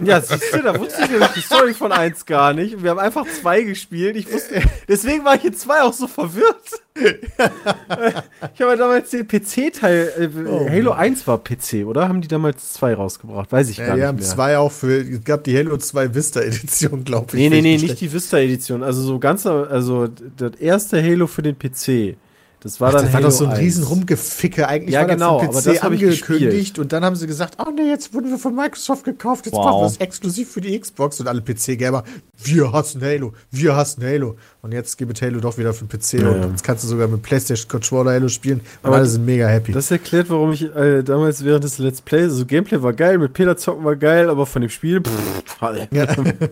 Ja, siehst du, da wusste ich nämlich die Story von 1 gar nicht. Und wir haben einfach 2 gespielt. Ich wusste, deswegen war ich in 2 auch so verwirrt. ich habe ja damals den PC-Teil, äh, Oh. Halo 1 war PC, oder? Haben die damals 2 rausgebracht? Weiß ich Ja, gar die nicht haben mehr. zwei auch für, es gab die Halo 2 Vista Edition, glaube ich. Nee, nee, nee, nicht die Vista-Edition. Also so ganz, also das erste Halo für den PC. Das war Ach, dann das war Halo doch so ein 1. riesen Rumgeficke. Eigentlich Ja, war genau, das aber das PC hab ich angekündigt und dann haben sie gesagt, oh nee, jetzt wurden wir von Microsoft gekauft, jetzt Wow. machen wir es exklusiv für die Xbox und alle PC-Gamer, wir hassen Halo, wir hassen Halo. Und jetzt gibt Halo doch wieder für den PC Ja, und jetzt kannst du sogar mit PlayStation Controller Halo spielen und Aber alle sind mega happy. Das erklärt, warum ich äh, damals während des Let's Plays, also Gameplay war geil, mit Peter zocken war geil, aber von dem Spiel, pff, Ja.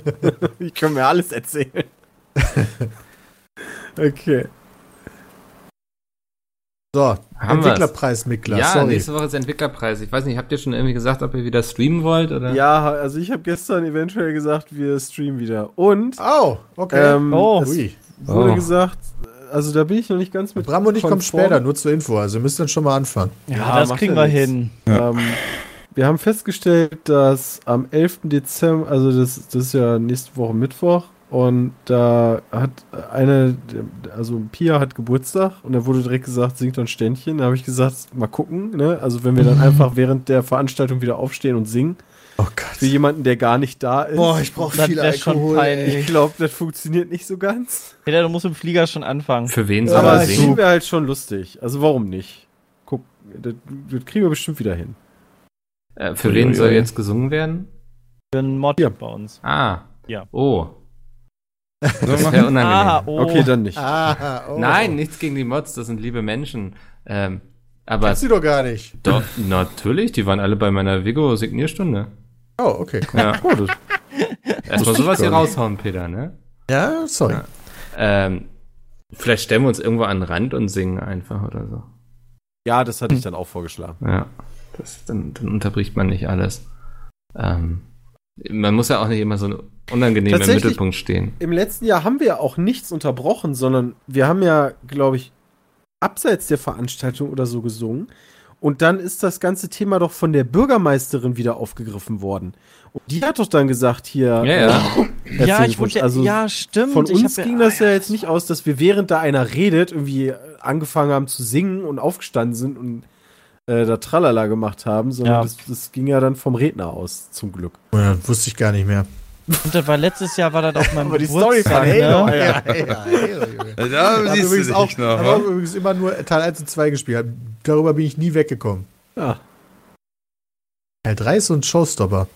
ich kann mir alles erzählen. okay. So, Haben wir's. Entwicklerpreis, Miklas, ja, sorry. nächste Woche ist Entwicklerpreis. Ich weiß nicht, habt ihr schon irgendwie gesagt, ob ihr wieder streamen wollt? Oder? Ja, also ich habe gestern eventuell gesagt, wir streamen wieder. Und Oh, okay. ähm, Oh. es Ui. wurde Oh. gesagt, also da bin ich noch nicht ganz mit. Bram und ich kommen später, nur zur Info, also ihr müsst dann schon mal anfangen. Ja, Ja, das kriegen ja wir nichts. hin. Ähm, wir haben festgestellt, dass am 11. Dezember, also das, das ist ja nächste Woche Mittwoch, und da hat eine, also Pia hat Geburtstag und da wurde direkt gesagt, singt doch ein Ständchen. Da habe ich gesagt, mal gucken, ne? Also wenn wir dann einfach während der Veranstaltung wieder aufstehen und singen, Oh für Gott. jemanden, der gar nicht da ist. Boah, ich brauche Das viel Alkohol. ich glaube, das funktioniert nicht so ganz. Peter, du musst im Flieger schon anfangen. Für wen soll er singen? singen wäre halt schon lustig. Also warum nicht? Guck, das, das kriegen wir bestimmt wieder hin. Äh, für wen soll jetzt gesungen werden? Für einen Mod Ja. bei uns. Ah. Ja. Oh. Machen? sehr unangenehm. Ah, oh. Okay, dann nicht. Ah, oh. Nein, nichts gegen die Mods, das sind liebe Menschen. Ähm, aber Kennst du doch gar nicht. doch, natürlich, die waren alle bei meiner Vigo-Signierstunde. Oh, okay. cool. Ja. Oh, das, Erstmal sowas hier raushauen, Peter, ne? Ja, sorry. Ja. Ähm, vielleicht stellen wir uns irgendwo an den Rand und singen einfach oder so. ja, das hatte ich dann auch vorgeschlagen. Ja. Das, dann, dann unterbricht man nicht alles. Ähm, man muss ja auch nicht immer so unangenehm im Mittelpunkt stehen. Im letzten Jahr haben wir auch nichts unterbrochen, sondern wir haben ja, glaube ich, abseits der Veranstaltung oder so gesungen. Und dann ist das ganze Thema doch von der Bürgermeisterin wieder aufgegriffen worden. Und die hat doch dann gesagt, hier. Ja, ja. äh, Ja, ich wollte, also ja, stimmt. von uns ging das ja jetzt nicht aus, dass wir während da einer redet, irgendwie äh, angefangen haben zu singen und aufgestanden sind und äh, da Tralala gemacht haben, sondern Ja. das, das ging ja dann vom Redner aus, zum Glück. Ja, wusste ich gar nicht mehr. Und das war letztes Jahr, war das auch mein Aber die Story von Geburtstag, Halo, ne? ja, ja, Halo, Junge. Da siehst du übrigens dich auch, noch, wa? auch übrigens immer nur Teil 1 und 2 gespielt. Darüber bin ich nie weggekommen. Ja. Teil 3 ist so ein Showstopper.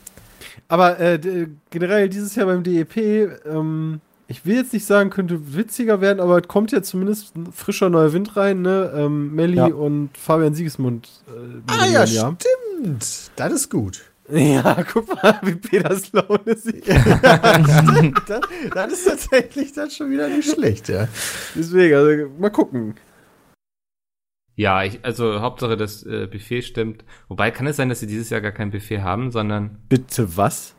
Aber äh, d- generell dieses Jahr beim DEP, ähm, ich will jetzt nicht sagen, könnte witziger werden, aber es kommt ja zumindest ein frischer neuer Wind rein, ne? Ähm, Melli Ja. und Fabian Siegesmund. Äh, Ah ja, moderieren, stimmt. Das ist gut. Ja, guck mal, wie Peters Laune sieht. das, das ist tatsächlich dann schon wieder nicht schlecht, ja. Deswegen, also mal gucken. Ja, ich, also Hauptsache das äh, Buffet stimmt. Wobei kann es sein, dass sie dieses Jahr gar kein Buffet haben, sondern Bitte was?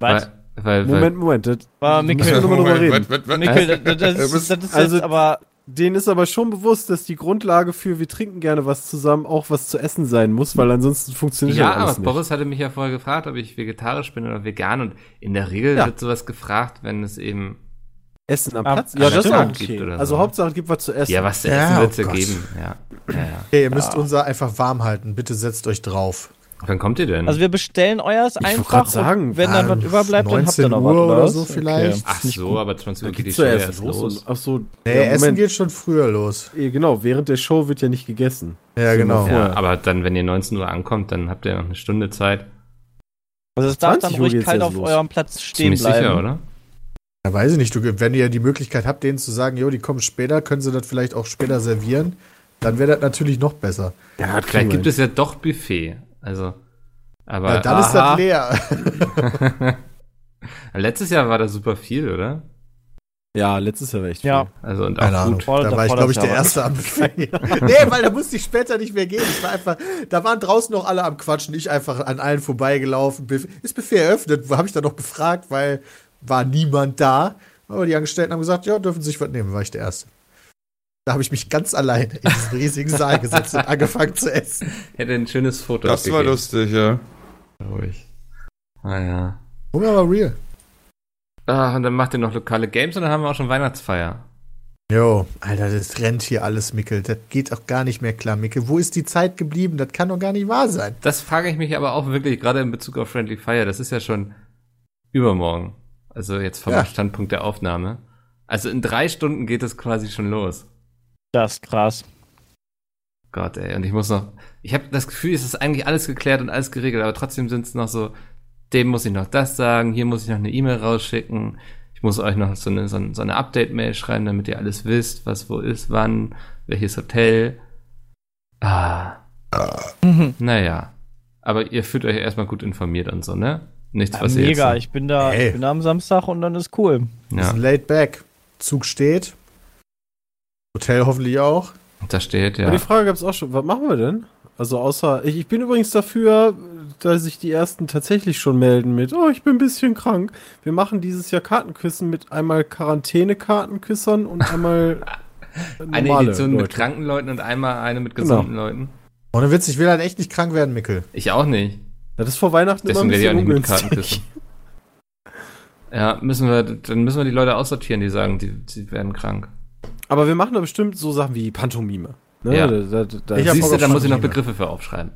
Was? weil, weil, Moment, Moment. Das, War müssen Mikkel. Was, was, was? Mikkel, das, das, Äh, ist, was- das ist Also- jetzt aber. Denen ist aber schon bewusst, dass die Grundlage für wir trinken gerne was zusammen auch was zu essen sein muss, weil ansonsten funktioniert ja, das alles aber nicht. Boris hatte mich ja vorher gefragt, ob ich vegetarisch bin oder vegan und in der Regel Ja. wird sowas gefragt, wenn es eben Essen am Ah, Platz? ja, Ja, das ist stimmt. auch Gibt okay. oder Also so. Hauptsache, es gibt was zu essen. ja was zu Ja, essen oh wird es ja Gott. geben. Ja, ja, ja. Okay, ihr müsst unser einfach warm halten. Bitte setzt euch drauf. Wann kommt ihr denn? Also wir bestellen euers wollte einfach. sagen, und wenn dann was überbleibt, dann habt ihr 19 noch Uhr was. oder so vielleicht. Ach nicht so, aber 20 Uhr geht die Show ja ja erst erst los. los. Ach so, Nee, ja, Essen geht schon früher los. Genau, während der Show wird ja nicht gegessen. Ja, genau. Ja, aber dann, wenn ihr 19 Uhr ankommt, dann habt ihr noch eine Stunde Zeit. Also es darf 20 dann ruhig kalt ja auf los. eurem Platz stehen Ziemlich bleiben. sicher, oder? Ja, weiß ich nicht. Du, wenn ihr die Möglichkeit habt, denen zu sagen, jo, die kommen später, können sie das vielleicht auch später servieren, dann wäre das natürlich noch besser. Ja, Vielleicht gibt es ja doch Buffet. Also, aber Ja, dann ist aha. das leer. letztes Jahr war da super viel, oder? Ja, letztes Jahr war echt Ja. viel. Also und auch Keine Ahnung. gut. Voll- Da war ich, glaube ich, der. Erste am Buffet. nee, weil da musste ich später nicht mehr gehen. Ich war einfach, da waren draußen noch alle am Quatschen. Ich einfach an allen vorbeigelaufen. Ist Buffet eröffnet? Habe ich dann noch gefragt, weil war niemand da. Aber die Angestellten haben gesagt, ja, dürfen Sie sich was nehmen. War ich der Erste. Da habe ich mich ganz alleine in diesen riesigen Saal gesetzt und angefangen zu essen. Hätte ein schönes Foto Das war lustig, ja. ich. Ah ja. Hunger war real. Ah, und dann macht ihr noch lokale Games und dann haben wir auch schon Weihnachtsfeier. Jo, Alter, das rennt hier alles, Mickel. Das geht auch gar nicht mehr klar, Mickel. Wo ist die Zeit geblieben? Das kann doch gar nicht wahr sein. Das frage ich mich aber auch wirklich, gerade in Bezug auf Friendly Fire. Das ist ja schon übermorgen. Also jetzt vom Ja. Standpunkt der Aufnahme. Also in drei Stunden geht es quasi schon los. Das ist krass. Gott, ey. Und ich muss noch. Ich habe das Gefühl, es ist eigentlich alles geklärt und alles geregelt, aber trotzdem sind es noch so. Dem muss ich noch das sagen, hier muss ich noch eine E-Mail rausschicken. Ich muss euch noch so eine, so eine, Update-Mail schreiben, damit ihr alles wisst, was wo ist, wann, welches Hotel. Ah. Naja. Aber ihr fühlt euch erstmal gut informiert und so, ne? Nichts, Ja, was ihr mega, jetzt. ich bin da, Ey. ich bin da am Samstag und dann ist cool. Ja, sind laid back. Zug steht. Hotel hoffentlich auch. da steht, Aber ja. die Frage gab es auch schon, was machen wir denn? Also außer, ich, ich bin übrigens dafür, dass sich die ersten tatsächlich schon melden mit, oh, ich bin ein bisschen krank. Wir machen dieses Jahr Kartenküssen mit einmal Quarantäne-Kartenküssern und einmal Eine normale Edition mit Leute. kranken Leuten und einmal eine mit Genau. gesunden Leuten. Ohne Witz, ich will halt echt nicht krank werden, Mickel. Ich auch nicht. Das ist vor Weihnachten Deswegen immer werde ich auch ein nicht bisschen mit. Ja, müssen wir, dann müssen wir die Leute aussortieren, die sagen, die, die werden krank. Aber wir machen da bestimmt so Sachen wie Pantomime. Ne? Ja. Da, da, da, Ich Siehst du, da muss ich noch. Begriffe für aufschreiben.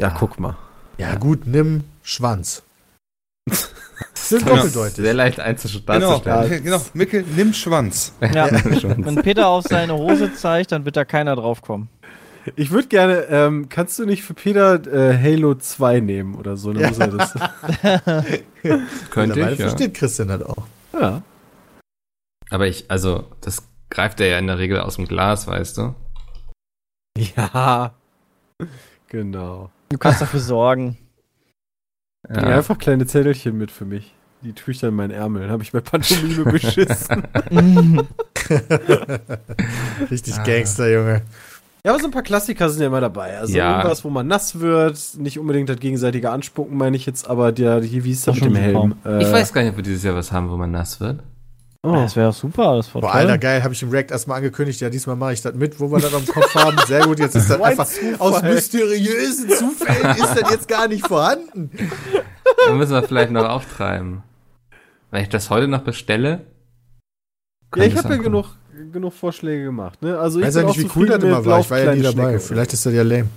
ja, guck mal. Ja, gut, nimm Schwanz. Sind Genau. doppeldeutig. Sehr leicht einzusch- Genau, genau. Mickel, nimm Schwanz. Ja. Wenn Peter auf seine Hose zeigt, dann wird da keiner draufkommen. Ich würde gerne, ähm, kannst du nicht für Peter äh, Halo 2 nehmen oder so? Dann muss er das. Könnte ich, ja. versteht Christian das auch. ja. Aber ich, also, das greift er ja in der Regel aus dem Glas, weißt du? Ja. Genau. Du kannst dafür sorgen. Bring einfach kleine Zettelchen mit für mich. Die tue ich dann in meinen Ärmel. Dann habe ich bei Pantomime beschissen. Richtig Ah. Gangster, Junge. Ja, aber so ein paar Klassiker sind ja immer dabei. Also Ja. irgendwas, wo man nass wird. Nicht unbedingt das gegenseitige Anspucken, meine ich jetzt, aber der, hier, wie ist das mit dem Helm? Ich Äh, weiß gar nicht, ob wir dieses Jahr was haben, wo man nass wird. Oh. Das wäre super, das Boah. Alter, geil, habe ich im React erstmal angekündigt. Ja, diesmal mache ich das mit, wo wir das am Kopf haben. Sehr gut, jetzt ist das einfach Zufall. aus mysteriösen Zufällen ist das jetzt gar nicht vorhanden. Dann müssen wir vielleicht noch auftreiben. Wenn ich das heute noch bestelle. Ja, ich habe ja genug, genug Vorschläge gemacht. Ne? Also Ich weiß ja auch nicht, wie cool das immer war. Ich war ja nie dabei. Vielleicht ist das ja lame.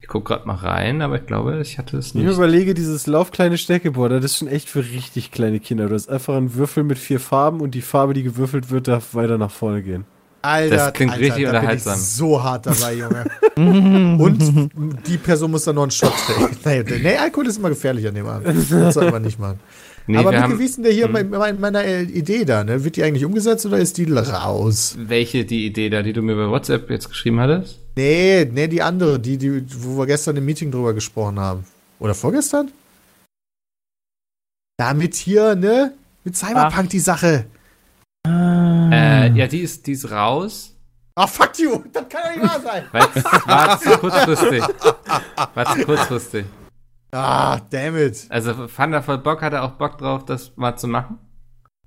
Ich guck grad mal rein, aber ich glaube, ich hatte es Ich nicht. überlege, dieses laufkleine Steckeboard, das ist schon echt für richtig kleine Kinder. Du hast einfach einen Würfel mit vier Farben und die Farbe, die gewürfelt wird, darf weiter nach vorne gehen. Alter, Das klingt Alter, richtig da bin unterhaltsam. Ich so hart dabei, Junge. Und die Person muss dann noch einen Shot trinken. Nee, Alkohol ist immer gefährlich an dem Abend. Das soll man nicht machen. Nee, Aber wie ist denn der hier Hm. bei mein, meiner äh, Idee da? Ne? Wird die eigentlich umgesetzt oder ist die raus? welche die Idee da, die du mir bei WhatsApp jetzt geschrieben hattest? Nee, nee, die andere, die, die, wo wir gestern im Meeting drüber gesprochen haben. Oder vorgestern? Damit hier, ne? Mit Cyberpunk die Sache. Äh, ja, die ist, die ist raus. Ah, fuck you! Das kann doch nicht wahr sein! War zu kurzfristig. War zu kurzfristig. Ah, damn it. Also fand er voll Bock, hat er auch Bock drauf, das mal zu machen?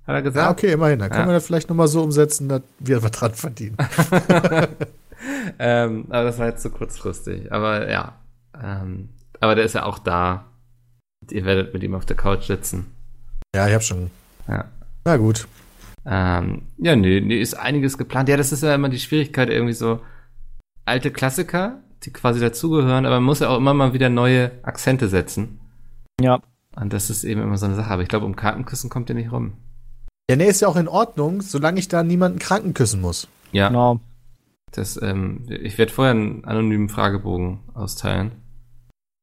Hat er gesagt? Ja, okay, immerhin. Dann können Ja. wir das vielleicht nochmal so umsetzen, dass wir was dran verdienen. Ähm, aber das war jetzt zu kurzfristig. Aber ja. Ähm, aber der ist ja auch da. Ihr werdet mit ihm auf der Couch sitzen. Ja, ich hab schon. Ja. Na gut. Ähm, ja, nee, nee, ist einiges geplant. Ja, das ist ja immer die Schwierigkeit, irgendwie so alte Klassiker, die quasi dazugehören, aber man muss ja auch immer mal wieder neue Akzente setzen. Ja. Und das ist eben immer so eine Sache. Aber ich glaube, um Kartenküssen kommt ihr nicht rum. Ja, nee, ist ja auch in Ordnung, solange ich da niemanden kranken küssen muss. Ja, Genau. Das, ähm, ich werde vorher einen anonymen Fragebogen austeilen.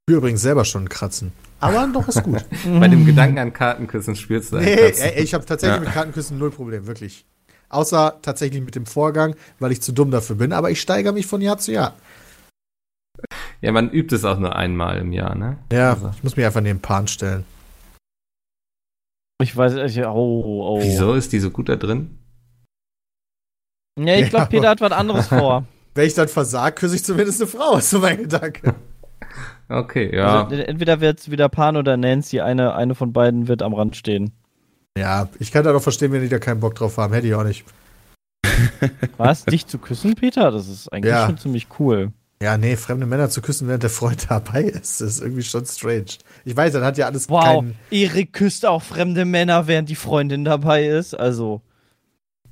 Ich will übrigens selber schon kratzen. Aber doch ist gut. Bei dem Gedanken an Kartenküssen spielst du nee, ey, ich habe tatsächlich Ja. mit Krankenküssen null Problem, wirklich. Außer tatsächlich mit dem Vorgang, weil ich zu dumm dafür bin. Aber ich steigere mich von Jahr zu Jahr. Ja, man übt es auch nur einmal im Jahr, ne? Ja, Also. ich muss mich einfach neben Pan stellen. Ich weiß, ich, oh, oh. Wieso ist die so gut da drin? Ja, ich glaube, Ja. Peter hat was anderes vor. Wenn ich dann versag, küsse ich zumindest eine Frau, ist so mein Gedanke. Okay, ja. Also, entweder wird es wieder Pan oder Nancy, eine, eine von beiden wird am Rand stehen. Ja, ich kann da doch verstehen, wenn die da keinen Bock drauf haben. Hätte ich auch nicht. Was? Dich zu küssen, Peter? Das ist eigentlich Ja. schon ziemlich cool. Ja, nee, fremde Männer zu küssen, während der Freund dabei ist, ist irgendwie schon strange. Ich weiß, dann hat ja alles Wow, keinen. Erik küsst auch fremde Männer, während die Freundin dabei ist. Also,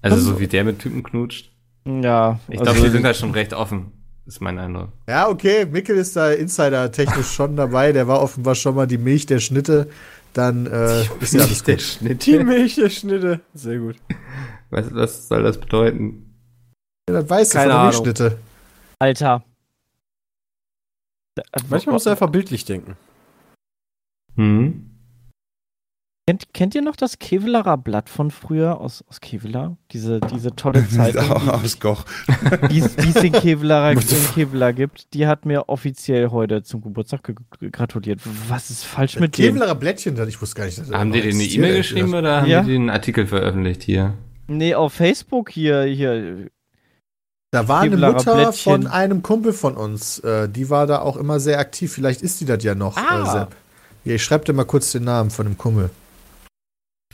Also so wie der mit Typen knutscht. ja. Ich also, glaube, die sind halt schon recht offen. Ist mein Eindruck. Ja, okay, Mikkel ist da insider-technisch schon dabei. Der war offenbar schon mal die Milch der Schnitte. Dann äh, ist ja alles gut. Schnitt. Die Milch der Schnitte. Sehr gut. Was, was soll das bedeuten? Ja, das weißt du Keine von der Ahnung. Milchschnitte. Alter. Da- Manchmal musst du einfach bildlich denken. Hm? Kennt, kennt ihr noch das Kevelarer Blatt von früher aus, aus Kevlar? Diese, diese tolle Zeitung, Aus Goch. die es die es in Kevlarer in Kevlar gibt. Die hat mir offiziell heute zum Geburtstag ge ge- gratuliert. Was ist falsch mit dem? Kevlarer Blättchen, das ich wusste gar nicht. dass das Haben die dir eine E-Mail geschrieben oder haben Ja. die den Artikel veröffentlicht hier? Nee, auf Facebook hier, hier. Da war eine Kevlarer Mutter Blättchen. von einem Kumpel von uns. Äh, die war da auch immer sehr aktiv. Vielleicht ist die das ja noch, Ah. äh, Sepp. Ja, ich schreibe dir mal kurz den Namen von dem Kumpel.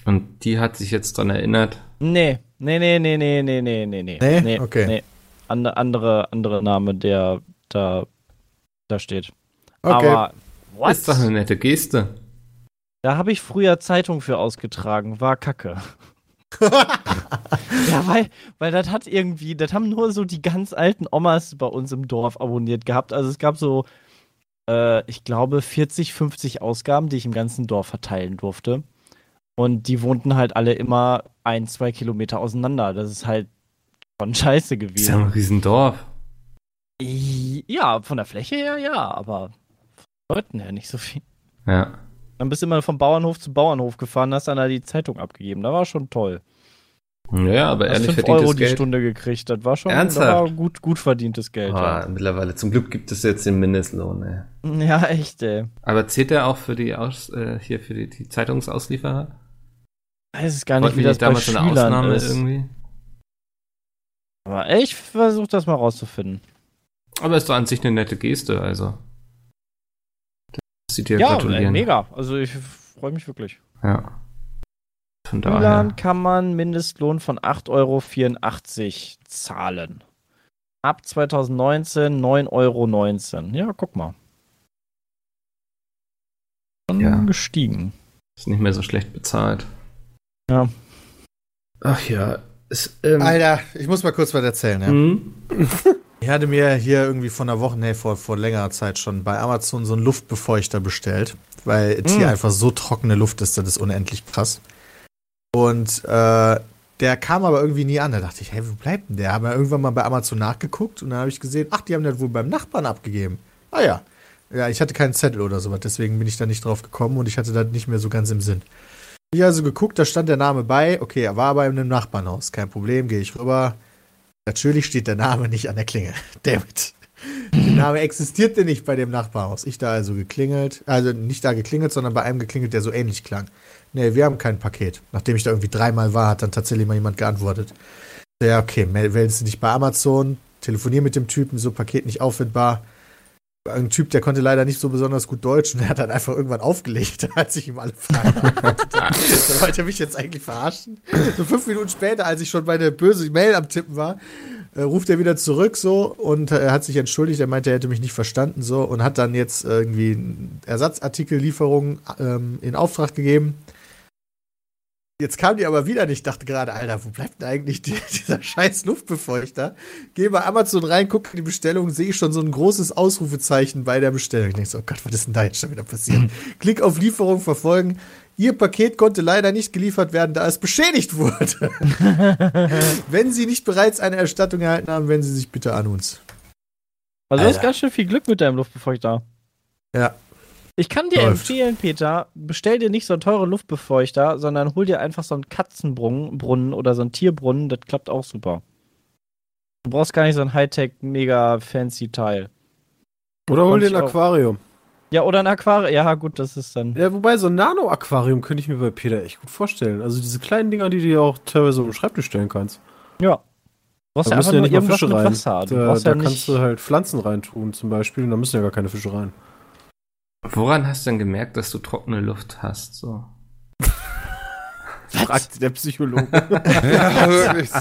Und die hat sich jetzt dran erinnert? Nee, nee, nee, nee, nee, nee, nee, nee. Nee? nee okay. Nee. And, andere, andere Name, der da, da steht. Okay. Aber what? ist doch eine nette Geste. Da habe ich früher Zeitung für ausgetragen, war kacke. ja, weil, weil das hat irgendwie, das haben nur so die ganz alten Omas bei uns im Dorf abonniert gehabt. Also es gab so, äh, ich glaube, 40, 50 Ausgaben, die ich im ganzen Dorf verteilen durfte. Und die wohnten halt alle immer ein, zwei Kilometer auseinander. Das ist halt schon scheiße Das ist ja ein gewesen. Riesendorf. Ja, von der Fläche her ja, aber von Leuten her nicht so viel. Ja. Dann bist du immer vom Bauernhof zu Bauernhof gefahren, hast dann da die Zeitung abgegeben. Das war schon toll. Ja, aber Hast ehrlich 5 verdientes Euro die Geld. Stunde gekriegt. Das war schon Ernsthaft? War gut, gut verdientes Geld. Ah, mittlerweile. Zum Glück gibt es jetzt den Mindestlohn, ey. Ja. ja, echt, ey. Aber zählt der auch für die Aus, äh, hier für die, die Zeitungsauslieferer? Weiß es gar nicht, wie das bei damals so eine Schülern Ausnahme ist. irgendwie? Aber ich versuche das mal rauszufinden. Aber ist doch an sich eine nette Geste, also. Das sieht dir Ja, gratulieren. mega. Also ich freue mich wirklich. Ja. Von Schülern daher. kann man Mindestlohn von 8,84 Euro zahlen. Ab 2019 9,19 Euro. Ja, guck mal. Schon Ja. gestiegen. Ist nicht mehr so schlecht bezahlt. Ja. Ach ja. Ist, ähm, Alter, ich muss mal kurz was erzählen. Ja. hm? Ich hatte mir hier irgendwie vor einer Woche, nee, vor, vor längerer Zeit schon bei Amazon so einen Luftbefeuchter bestellt, weil es hier einfach so trockene Luft ist, das ist unendlich krass. Und äh, der kam aber irgendwie nie an. Da dachte ich, hey, wo bleibt denn der? Haben wir irgendwann mal bei Amazon nachgeguckt und dann habe ich gesehen, ach, die haben das wohl beim Nachbarn abgegeben. Ah ja. Ja, ich hatte keinen Zettel oder sowas, deswegen bin ich da nicht drauf gekommen und ich hatte das nicht mehr so ganz im Sinn. Ich also geguckt, da stand der Name bei. Okay, er war bei einem Nachbarnhaus. Kein Problem, gehe ich rüber. Natürlich steht der Name nicht an der Klingel. Dammit. Der Name existierte nicht bei dem Nachbarhaus. Ich da also geklingelt, also nicht da geklingelt, sondern bei einem geklingelt, der so ähnlich klang. Nee, wir haben kein Paket. Nachdem ich da irgendwie dreimal war, hat dann tatsächlich mal jemand geantwortet. Ja, okay, mel- meldest du dich bei Amazon, telefonier mit dem Typen, so Paket nicht auffindbar. Ein Typ, der konnte leider nicht so besonders gut Deutsch und der hat dann einfach irgendwann aufgelegt, als ich ihm alle Fragen. Da wollte er mich jetzt eigentlich verarschen. So fünf Minuten später, als ich schon meine böse Mail am Tippen war, äh, ruft er wieder zurück so und äh, hat sich entschuldigt. Er meinte, er hätte mich nicht verstanden so und hat dann jetzt irgendwie eine Ersatzartikellieferung ähm, in Auftrag gegeben. Jetzt kam die aber wieder nicht. Ich dachte gerade, Alter, wo bleibt denn eigentlich die, dieser scheiß Luftbefeuchter? Gehe bei Amazon rein, gucke in die Bestellung, sehe ich schon so ein großes Ausrufezeichen bei der Bestellung. Ich denke so, oh Gott, was ist denn da jetzt schon wieder passiert? Klick auf Lieferung verfolgen. Ihr Paket konnte leider nicht geliefert werden, da es beschädigt wurde. Wenn Sie nicht bereits eine Erstattung erhalten haben, wenden Sie sich bitte an uns. Also du hast ganz schön viel Glück mit deinem Luftbefeuchter. Ja. Ich kann dir Läuft. empfehlen, Peter, bestell dir nicht so einen teuren Luftbefeuchter, sondern hol dir einfach so einen Katzenbrunnen Brunnen oder so einen Tierbrunnen, das klappt auch super. Du brauchst gar nicht so ein Hightech, mega fancy Teil. Oder hol dir ein. Aquarium. Ja, oder ein Aquarium. Ja, gut, das ist dann. Ja, wobei so ein Nano-Aquarium könnte ich mir bei Peter echt gut vorstellen. Also diese kleinen Dinger, die du dir auch teilweise auf den Schreibtisch stellen kannst. Ja. Du brauchst Da ja einfach ja nur nicht irgendwas Fische rein. Wasser. Du Da, da ja kannst du halt Pflanzen reintun zum Beispiel und da müssen ja gar keine Fische rein. Woran hast du denn gemerkt, dass du trockene Luft hast? So. Fragt der Psychologe. Ja, wirklich so.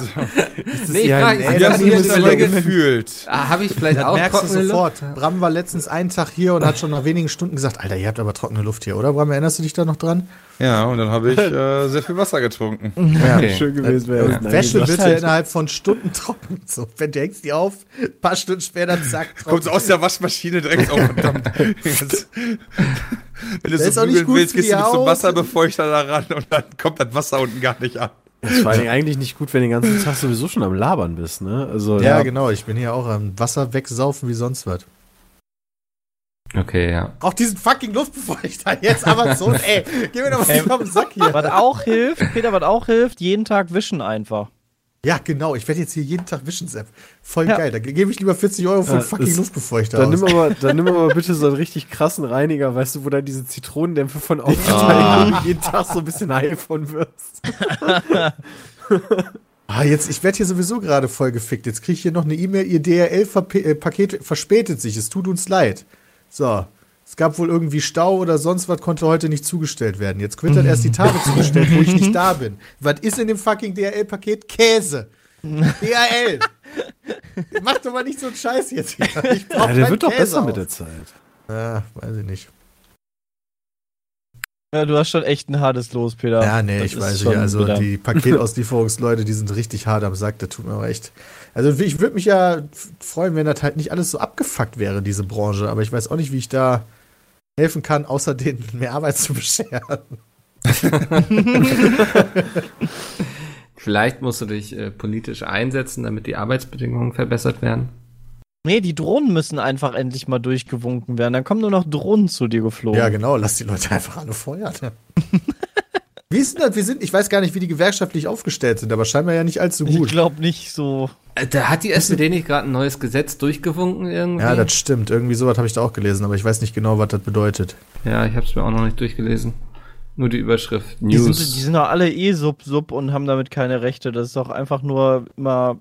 Nee, ich ja frag, ein ich Ernst? Wir hab haben hier uns aber überlegt, gefühlt. ah, habe ich vielleicht Das auch merkst du trockene Luft? sofort. Bram war letztens einen Tag hier und hat schon nach wenigen Stunden gesagt, Alter, ihr habt aber trockene Luft hier, oder? Bram, erinnerst du dich da noch dran? Ja, und dann habe ich äh, sehr viel Wasser getrunken. Ja. Okay. Schön gewesen wäre. Es. Wäsche ja halt- innerhalb von Stunden trocken. So, wenn du hängst die auf, ein paar Stunden später, zack, trocken. Kommt so aus der Waschmaschine direkt auf. Verdammt. Wenn du Das ist so auch nicht bügeln gut willst, gehst du mit so. Wasserbefeuchter da ran und dann kommt das Wasser unten gar nicht an. Das ist vor Dingen eigentlich nicht gut, wenn du den ganzen Tag sowieso schon am Labern bist, ne? Also, Ja, genau. Ich bin hier auch am Wasser wegsaufen wie sonst was. Okay, ja. Auch diesen fucking Luftbefeuchter jetzt Amazon, ey. Geh mir doch mal auf den Sack hier. Was auch hilft, Peter, was auch hilft, jeden Tag wischen einfach. Ja, genau. Ich werde jetzt hier jeden Tag wischen, Sepp. Voll Ja. geil. Da gebe ich lieber 40 Euro für Ja, fucking Luftbefeuchter Dann aus. nimm, aber, dann nimm aber bitte so einen richtig krassen Reiniger, weißt du, wo dann diese Zitronendämpfe von aufteilen und jeden Tag so ein bisschen heil von wirst. Ah, jetzt, ich werde hier sowieso gerade voll gefickt. Jetzt kriege ich hier noch eine E-Mail, ihr DRL-Paket verspätet sich, es tut uns leid. So. Es gab wohl irgendwie Stau oder sonst was, konnte heute nicht zugestellt werden. Jetzt wird dann erst die Tage zugestellt, wo ich nicht da bin. Was ist in dem fucking DRL-Paket? Käse. DRL. Mach doch mal nicht so einen Scheiß jetzt hier. Ja, der wird doch Käse besser auch. mit der Zeit. Ja, weiß ich nicht. Ja, du hast schon echt ein hartes Los, Peter. Ja, nee, Das ich weiß nicht. Also bitter. die Paketauslieferungsleute, die sind richtig hart am Sack, das tut mir aber echt. Also ich würde mich ja freuen, wenn das halt nicht alles so abgefuckt wäre, diese Branche. Aber ich weiß auch nicht, wie ich da helfen kann, außer denen mehr Arbeit zu bescheren. Vielleicht musst du dich äh, politisch einsetzen, damit die Arbeitsbedingungen verbessert werden. Nee, die Drohnen müssen einfach endlich mal durchgewunken werden. Dann kommen nur noch Drohnen zu dir geflogen. Ja, genau, lass die Leute einfach alle feuern. wie ist denn das? Wir sind, ich weiß gar nicht, wie die gewerkschaftlich aufgestellt sind, aber scheinbar ja nicht allzu Ich gut. glaube nicht so. Äh, Da hat die SPD nicht gerade ein neues Gesetz durchgewunken irgendwie? Ja, das stimmt. Irgendwie sowas habe ich da auch gelesen, aber ich weiß nicht genau, was das bedeutet. ja, ich habe es mir auch noch nicht durchgelesen. Nur die Überschrift Die News. sind, die sind doch alle eh sub-sub und haben damit keine Rechte. Das ist doch einfach nur immer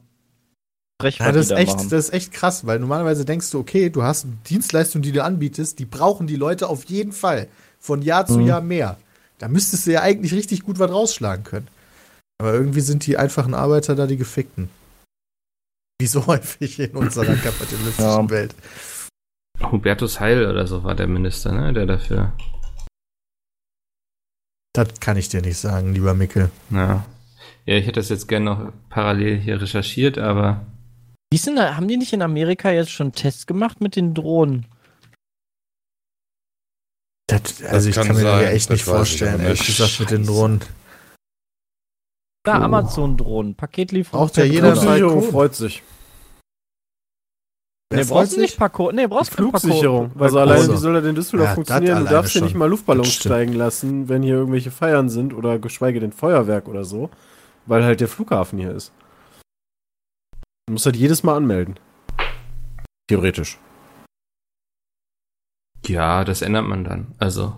Recht, Ja, das ist, echt, das ist echt krass, weil normalerweise denkst du, okay, du hast Dienstleistungen, die du anbietest, die brauchen die Leute auf jeden Fall. Von Jahr zu Mhm. Jahr mehr. Da müsstest du ja eigentlich richtig gut was rausschlagen können. Aber irgendwie sind die einfachen Arbeiter da die Gefickten. Wie so häufig in unserer kapitalistischen Ja. Welt. Hubertus Heil oder so war der Minister, ne? Der dafür. Das kann ich dir nicht sagen, lieber Mickel. Ja. Ja, ich hätte das jetzt gerne noch parallel hier recherchiert, aber Wie denn da, haben die nicht in Amerika jetzt schon Tests gemacht mit den Drohnen? Das, also ich kann kann, mir das sein, ja echt das nicht vorstellen, aber ehrlich nicht. gesagt, mit den Drohnen. Da, Oh. Amazon-Drohnen, Paketlieferung. Braucht ja per jeder cool. freut sich. Nee, brauchst freut du nicht sich? Paco. Nee, brauchst du Flugsicherung. Paco. Also alleine, wie soll er denn Düsseldorf Ja, funktionieren? das Du darfst ja nicht mal Luftballons Das steigen lassen, wenn hier irgendwelche Feiern sind oder geschweige denn Feuerwerk oder so, weil halt der Flughafen hier ist. Du musst halt jedes Mal anmelden. Theoretisch. Ja, das ändert man dann. Also,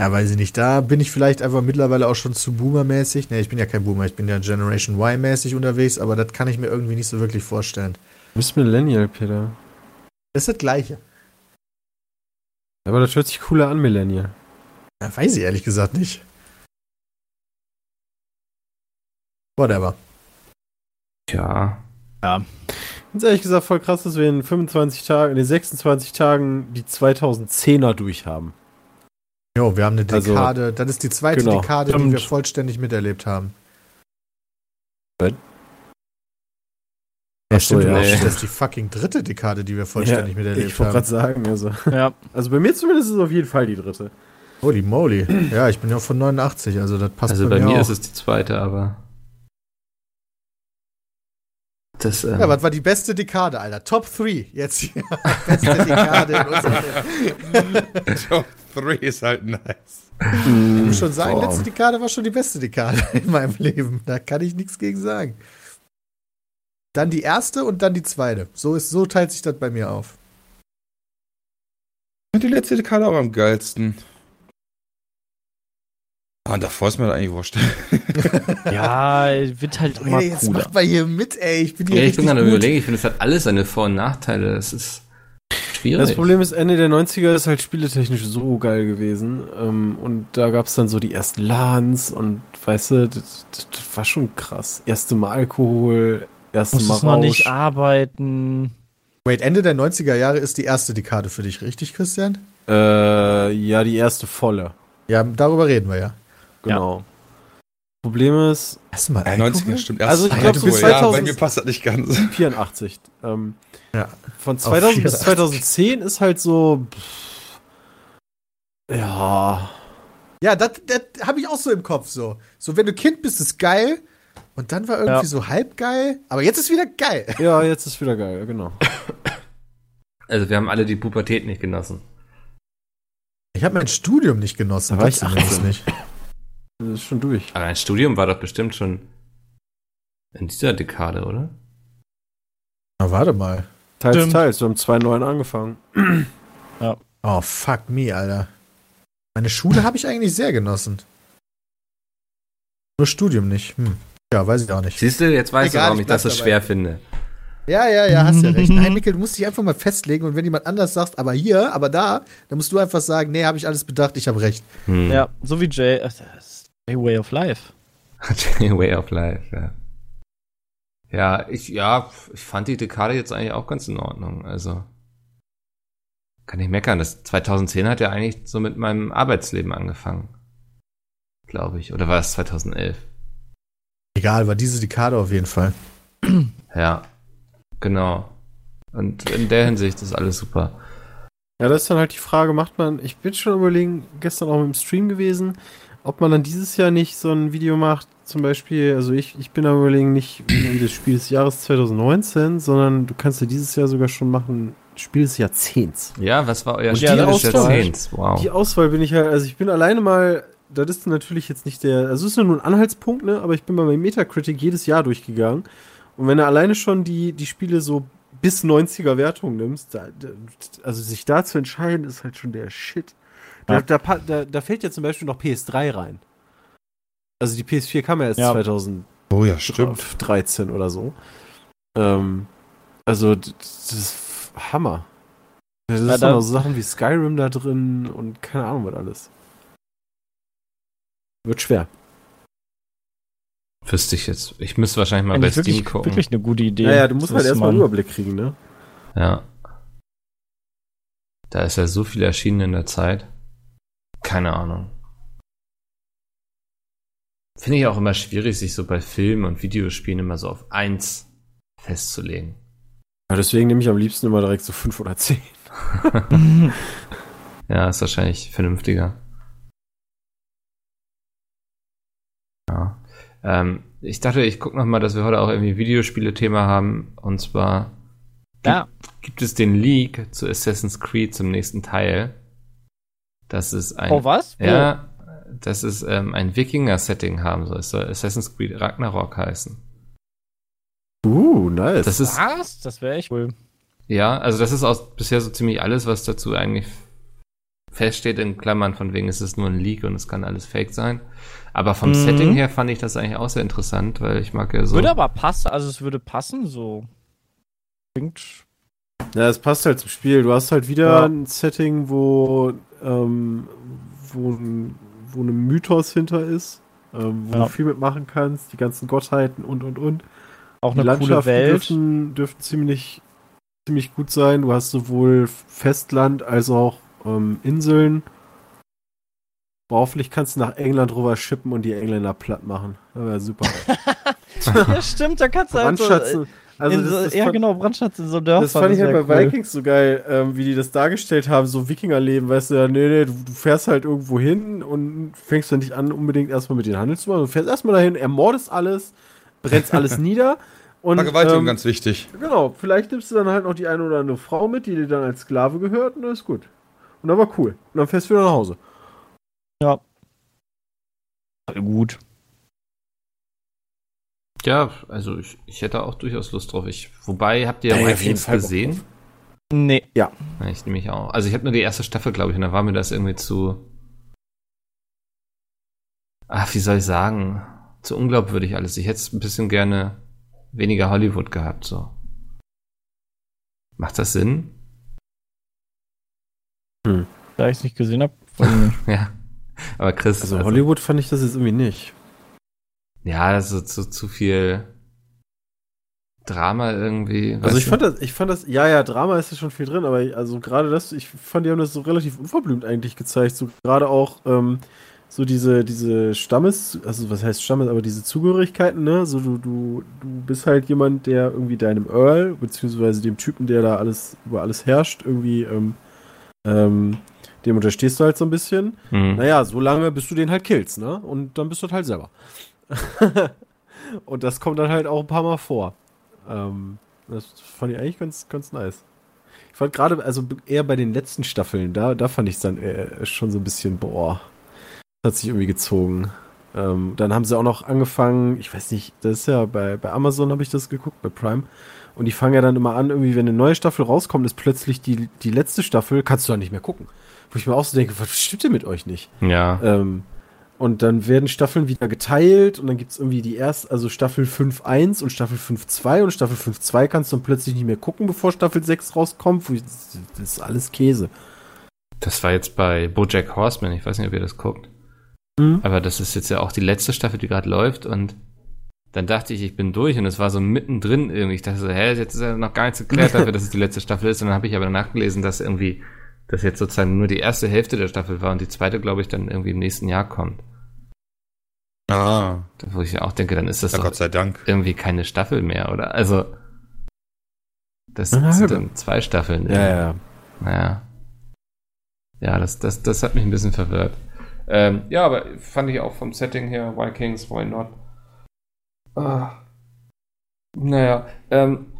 Ja, weiß ich nicht. Da bin ich vielleicht einfach mittlerweile auch schon zu Boomer-mäßig. Ne, ich bin ja kein Boomer, ich bin ja Generation Y-mäßig unterwegs, aber das kann ich mir irgendwie nicht so wirklich vorstellen. Du bist Millennial, Peter. Das ist das Gleiche. Aber das hört sich cooler an, Millennial. Ja, weiß ich ehrlich gesagt nicht. Whatever. ja. Ganz ehrlich gesagt, voll krass, dass wir in 25 Tagen, in den 26 Tagen die 2010er durchhaben. Jo, wir haben eine Also, Dekade. das ist die zweite genau. Dekade, die Stimmt. wir vollständig miterlebt haben. Was? Ja, Ach so, stimmt ja. Das ist die fucking dritte Dekade, die wir vollständig Ja, miterlebt ich wollte gerade haben. sagen, also. Ja. Also bei mir zumindest ist es auf jeden Fall die dritte. Holy moly. Ja, ich bin ja von 89, also das passt Also bei bei mir auch. ist es die zweite, aber. Das, ähm, Ja, was war die beste Dekade, Alter? Top 3 jetzt hier. beste Dekade in unserem Leben. Top 3 ist halt nice. Ich muss schon sagen, Boah. letzte Dekade war schon die beste Dekade in meinem Leben. Da kann ich nichts gegen sagen. Dann die erste und dann die zweite. So, ist, so teilt sich das bei mir auf. Und die letzte Dekade auch am geilsten. Ah, und davor ist mir das eigentlich wurscht. Ja, wird halt immer Ey, jetzt cooler. macht mal hier mit, ey. Ich bin hier ja, ich bin gerade überlegen, ich finde, es hat alles seine Vor- und Nachteile. Es ist schwierig. Das Problem ist, Ende der 90er ist halt spieletechnisch so geil gewesen. Ähm, und da gab es dann so die ersten LANs und weißt du, das, das, das war schon krass. Erste Mal Alkohol, erste Mal Musstest noch nicht Rausch. arbeiten. Wait, Ende der 90er Jahre ist die erste Dekade für dich, richtig, Christian? Äh, ja, die erste volle. Ja, darüber reden wir ja. Genau. Problem ist, Erstmal 90er stimmt. Also ich Erst glaub, Alkohol, bis ja, 2000 bei mir passt das nicht ganz. 84. Ähm, Ja. Von 2000 bis 84. 2010 ist halt so. pff, Ja. Ja, das, das habe ich auch so im Kopf so. So, wenn du Kind bist, ist geil. Und dann war irgendwie Ja. so halb geil. Aber jetzt ist wieder geil. Ja, jetzt ist wieder geil, genau. Also wir haben alle die Pubertät nicht genossen. Ich habe mein Studium nicht genossen. Da war das ich zumindest 18. nicht. Das ist schon durch. Aber ein Studium war doch bestimmt schon in dieser Dekade, oder? Na, warte mal. Teils, Stimmt. teils. Wir haben 2.9 angefangen. Oh, fuck me, Alter. Meine Schule habe ich eigentlich sehr genossen. Nur Studium nicht. Hm. Ja, weiß ich auch nicht. Siehst du, jetzt weißt Egal, du, warum ich ich das so schwer finde. Ja, ja, ja, hast ja recht. Nein, Mikkel, du musst dich einfach mal festlegen und wenn jemand anders sagt, aber hier, aber da, dann musst du einfach sagen, nee, habe ich alles bedacht, ich habe recht. Hm. Ja, so wie Jay. Jay Way of Life. Way of Life, ja. Ja, ich, ja, ich fand die Dekade jetzt eigentlich auch ganz in Ordnung. Also, kann ich meckern. Das 2010 hat ja eigentlich so mit meinem Arbeitsleben angefangen. Glaube ich. Oder war es 2011? Egal, war diese Dekade auf jeden Fall. Ja, genau. Und in der Hinsicht ist alles super. Ja, das ist dann halt die Frage, macht man, ich bin schon überlegen, gestern auch im Stream gewesen, ob man dann dieses Jahr nicht so ein Video macht, zum Beispiel, also ich, ich bin am überlegen, nicht wie das Spiel des Jahres 2019, sondern du kannst ja dieses Jahr sogar schon machen, Spiel des Jahrzehnts. Ja, was war euer Und Spiel die des Auswahl- Jahrzehnts? Wow. Die Auswahl bin ich halt, also ich bin alleine mal, das ist natürlich jetzt nicht der, also es ist nur ein Anhaltspunkt, ne, aber ich bin bei meinem Metacritic jedes Jahr durchgegangen. Und wenn du alleine schon die, die Spiele so bis 90er Wertung nimmst, da, also sich da zu entscheiden, ist halt schon der Shit. Da, da, da, da fällt ja zum Beispiel noch PS3 rein. Also die PS4 kam ja erst Ja. 2013 Oh ja, stimmt. oder so. Ähm, also das ist Hammer. Da sind Ja, da- noch so Sachen wie Skyrim da drin und keine Ahnung was alles. Wird schwer. Wüsste ich jetzt. Ich müsste wahrscheinlich mal Eigentlich bei Steam wirklich, gucken. wirklich eine gute Idee. Naja, du musst Das halt erstmal einen mal- Überblick kriegen, ne? Ja. Da ist ja so viel erschienen in der Zeit. Keine Ahnung. Finde ich auch immer schwierig, sich so bei Filmen und Videospielen immer so auf eins festzulegen. Ja, deswegen nehme ich am liebsten immer direkt so fünf oder zehn. Ja, ist wahrscheinlich vernünftiger. Ja. Ähm, ich dachte, ich gucke noch mal, dass wir heute auch irgendwie Videospiele-Thema haben. Und zwar Ja. gibt es den Leak zu Assassin's Creed zum nächsten Teil. Das ist ein. Oh, was? Wo? Ja, dass es ähm, ein Wikinger-Setting haben soll. Es soll Assassin's Creed Ragnarok heißen. Uh, nice. Das ist, Was? Das wäre echt cool. ja, also das ist auch bisher so ziemlich alles, was dazu eigentlich feststeht in Klammern, von wegen es ist nur ein Leak und es kann alles fake sein. Aber vom Mhm. Setting her fand ich das eigentlich auch sehr interessant, weil ich mag ja so. Würde aber passen, also es würde passen, so. Klingt. Ja, es passt halt zum Spiel. Du hast halt wieder Ja. ein Setting, wo, ähm, wo, ein, wo ein Mythos hinter ist, ähm, wo Ja. du viel mitmachen kannst, die ganzen Gottheiten und und und. Auch Die eine coole Landschaften Welt. dürften, dürften ziemlich, ziemlich gut sein. Du hast sowohl Festland als auch ähm, Inseln. Aber hoffentlich kannst du nach England rüber schippen und die Engländer platt machen. Das wäre super. ja, stimmt, da kannst du halt so. Also in das, so, das ja, fand- genau, Brandschatz in so Dörfern. Das fand ich halt bei cool. Vikings so geil, ähm, wie die das dargestellt haben, so Wikingerleben, weißt du, ja, nee, nee, du, du fährst halt irgendwo hin und fängst dann nicht an, unbedingt erstmal mit den Handel zu machen. Du fährst erstmal dahin, ermordest alles, brennst alles nieder und Vergewaltigung ähm, ganz wichtig. genau, vielleicht nimmst du dann halt noch die eine oder andere Frau mit, die dir dann als Sklave gehört und dann ist gut. Und dann war cool. Und dann fährst du wieder nach Hause. Voll gut. Ja, also ich, ich hätte auch durchaus Lust drauf. Ich, wobei, habt ihr auf jeden Vikings gesehen? Nee. Ja, ich nehme mich auch. Also ich habe nur die erste Staffel, glaube ich, und da war mir das irgendwie zu. Ach, wie soll ich sagen? Zu unglaubwürdig alles. Ich hätte es ein bisschen gerne weniger Hollywood gehabt, so. Macht das Sinn? Da ich es nicht gesehen habe. Ja. Aber Chris. Also Hollywood fand ich das jetzt irgendwie nicht. Ja, das ist zu, zu viel Drama irgendwie. Also ich du? fand das, ich fand das, ja, ja, Drama ist ja schon viel drin, aber ich, also gerade das, ich fand, die haben das so relativ unverblümt eigentlich gezeigt. So gerade auch ähm, so diese, diese Stammes, also was heißt Stammes, aber diese Zugehörigkeiten, ne? So du, du, du bist halt jemand, der irgendwie deinem Earl, beziehungsweise dem Typen, der da alles, über alles herrscht, irgendwie, ähm, ähm, dem unterstehst du halt so ein bisschen. Hm. Naja, so lange, bis du den halt killst, ne? Und dann bist du halt selber. und das kommt dann halt auch ein paar Mal vor. Ähm, das fand ich eigentlich ganz, ganz nice. Ich fand gerade, also eher bei den letzten Staffeln, da, da fand ich es dann äh, schon so ein bisschen, boah, das hat sich irgendwie gezogen. Ähm, dann haben sie auch noch angefangen, ich weiß nicht, das ist ja bei, bei Amazon habe ich das geguckt, bei Prime. Und die fangen ja dann immer an, irgendwie, wenn eine neue Staffel rauskommt, ist plötzlich die, die letzte Staffel, kannst du dann nicht mehr gucken. Wo ich mir auch so denke, was stimmt denn mit euch nicht? Ja. Ähm, und dann werden Staffeln wieder geteilt und dann gibt es irgendwie die erste, also Staffel 5.1 und Staffel 5.2 und Staffel 5.2 kannst du dann plötzlich nicht mehr gucken, bevor Staffel 6 rauskommt. Das ist alles Käse. Das war jetzt bei Bojack Horseman, ich weiß nicht, ob ihr das guckt. Mhm. Aber das ist jetzt ja auch die letzte Staffel, die gerade läuft und dann dachte ich, ich bin durch und es war so mittendrin irgendwie. Ich dachte so, hä, jetzt ist ja noch gar nichts geklärt dafür, dass es die letzte Staffel ist. Und dann habe ich aber nachgelesen, dass irgendwie, dass jetzt sozusagen nur die erste Hälfte der Staffel war und die zweite, glaube ich, dann irgendwie im nächsten Jahr kommt. Ah, Wo ich auch denke, dann ist das ja, doch Gott sei Dank. irgendwie keine Staffel mehr, oder? Also, das Ja, sind dann zwei Staffeln. Ja, ja. Naja. Ja, das, das, das hat mich ein bisschen verwirrt. Ähm, ja, aber fand ich auch vom Setting her, Vikings, why not? Ah. Naja, ähm,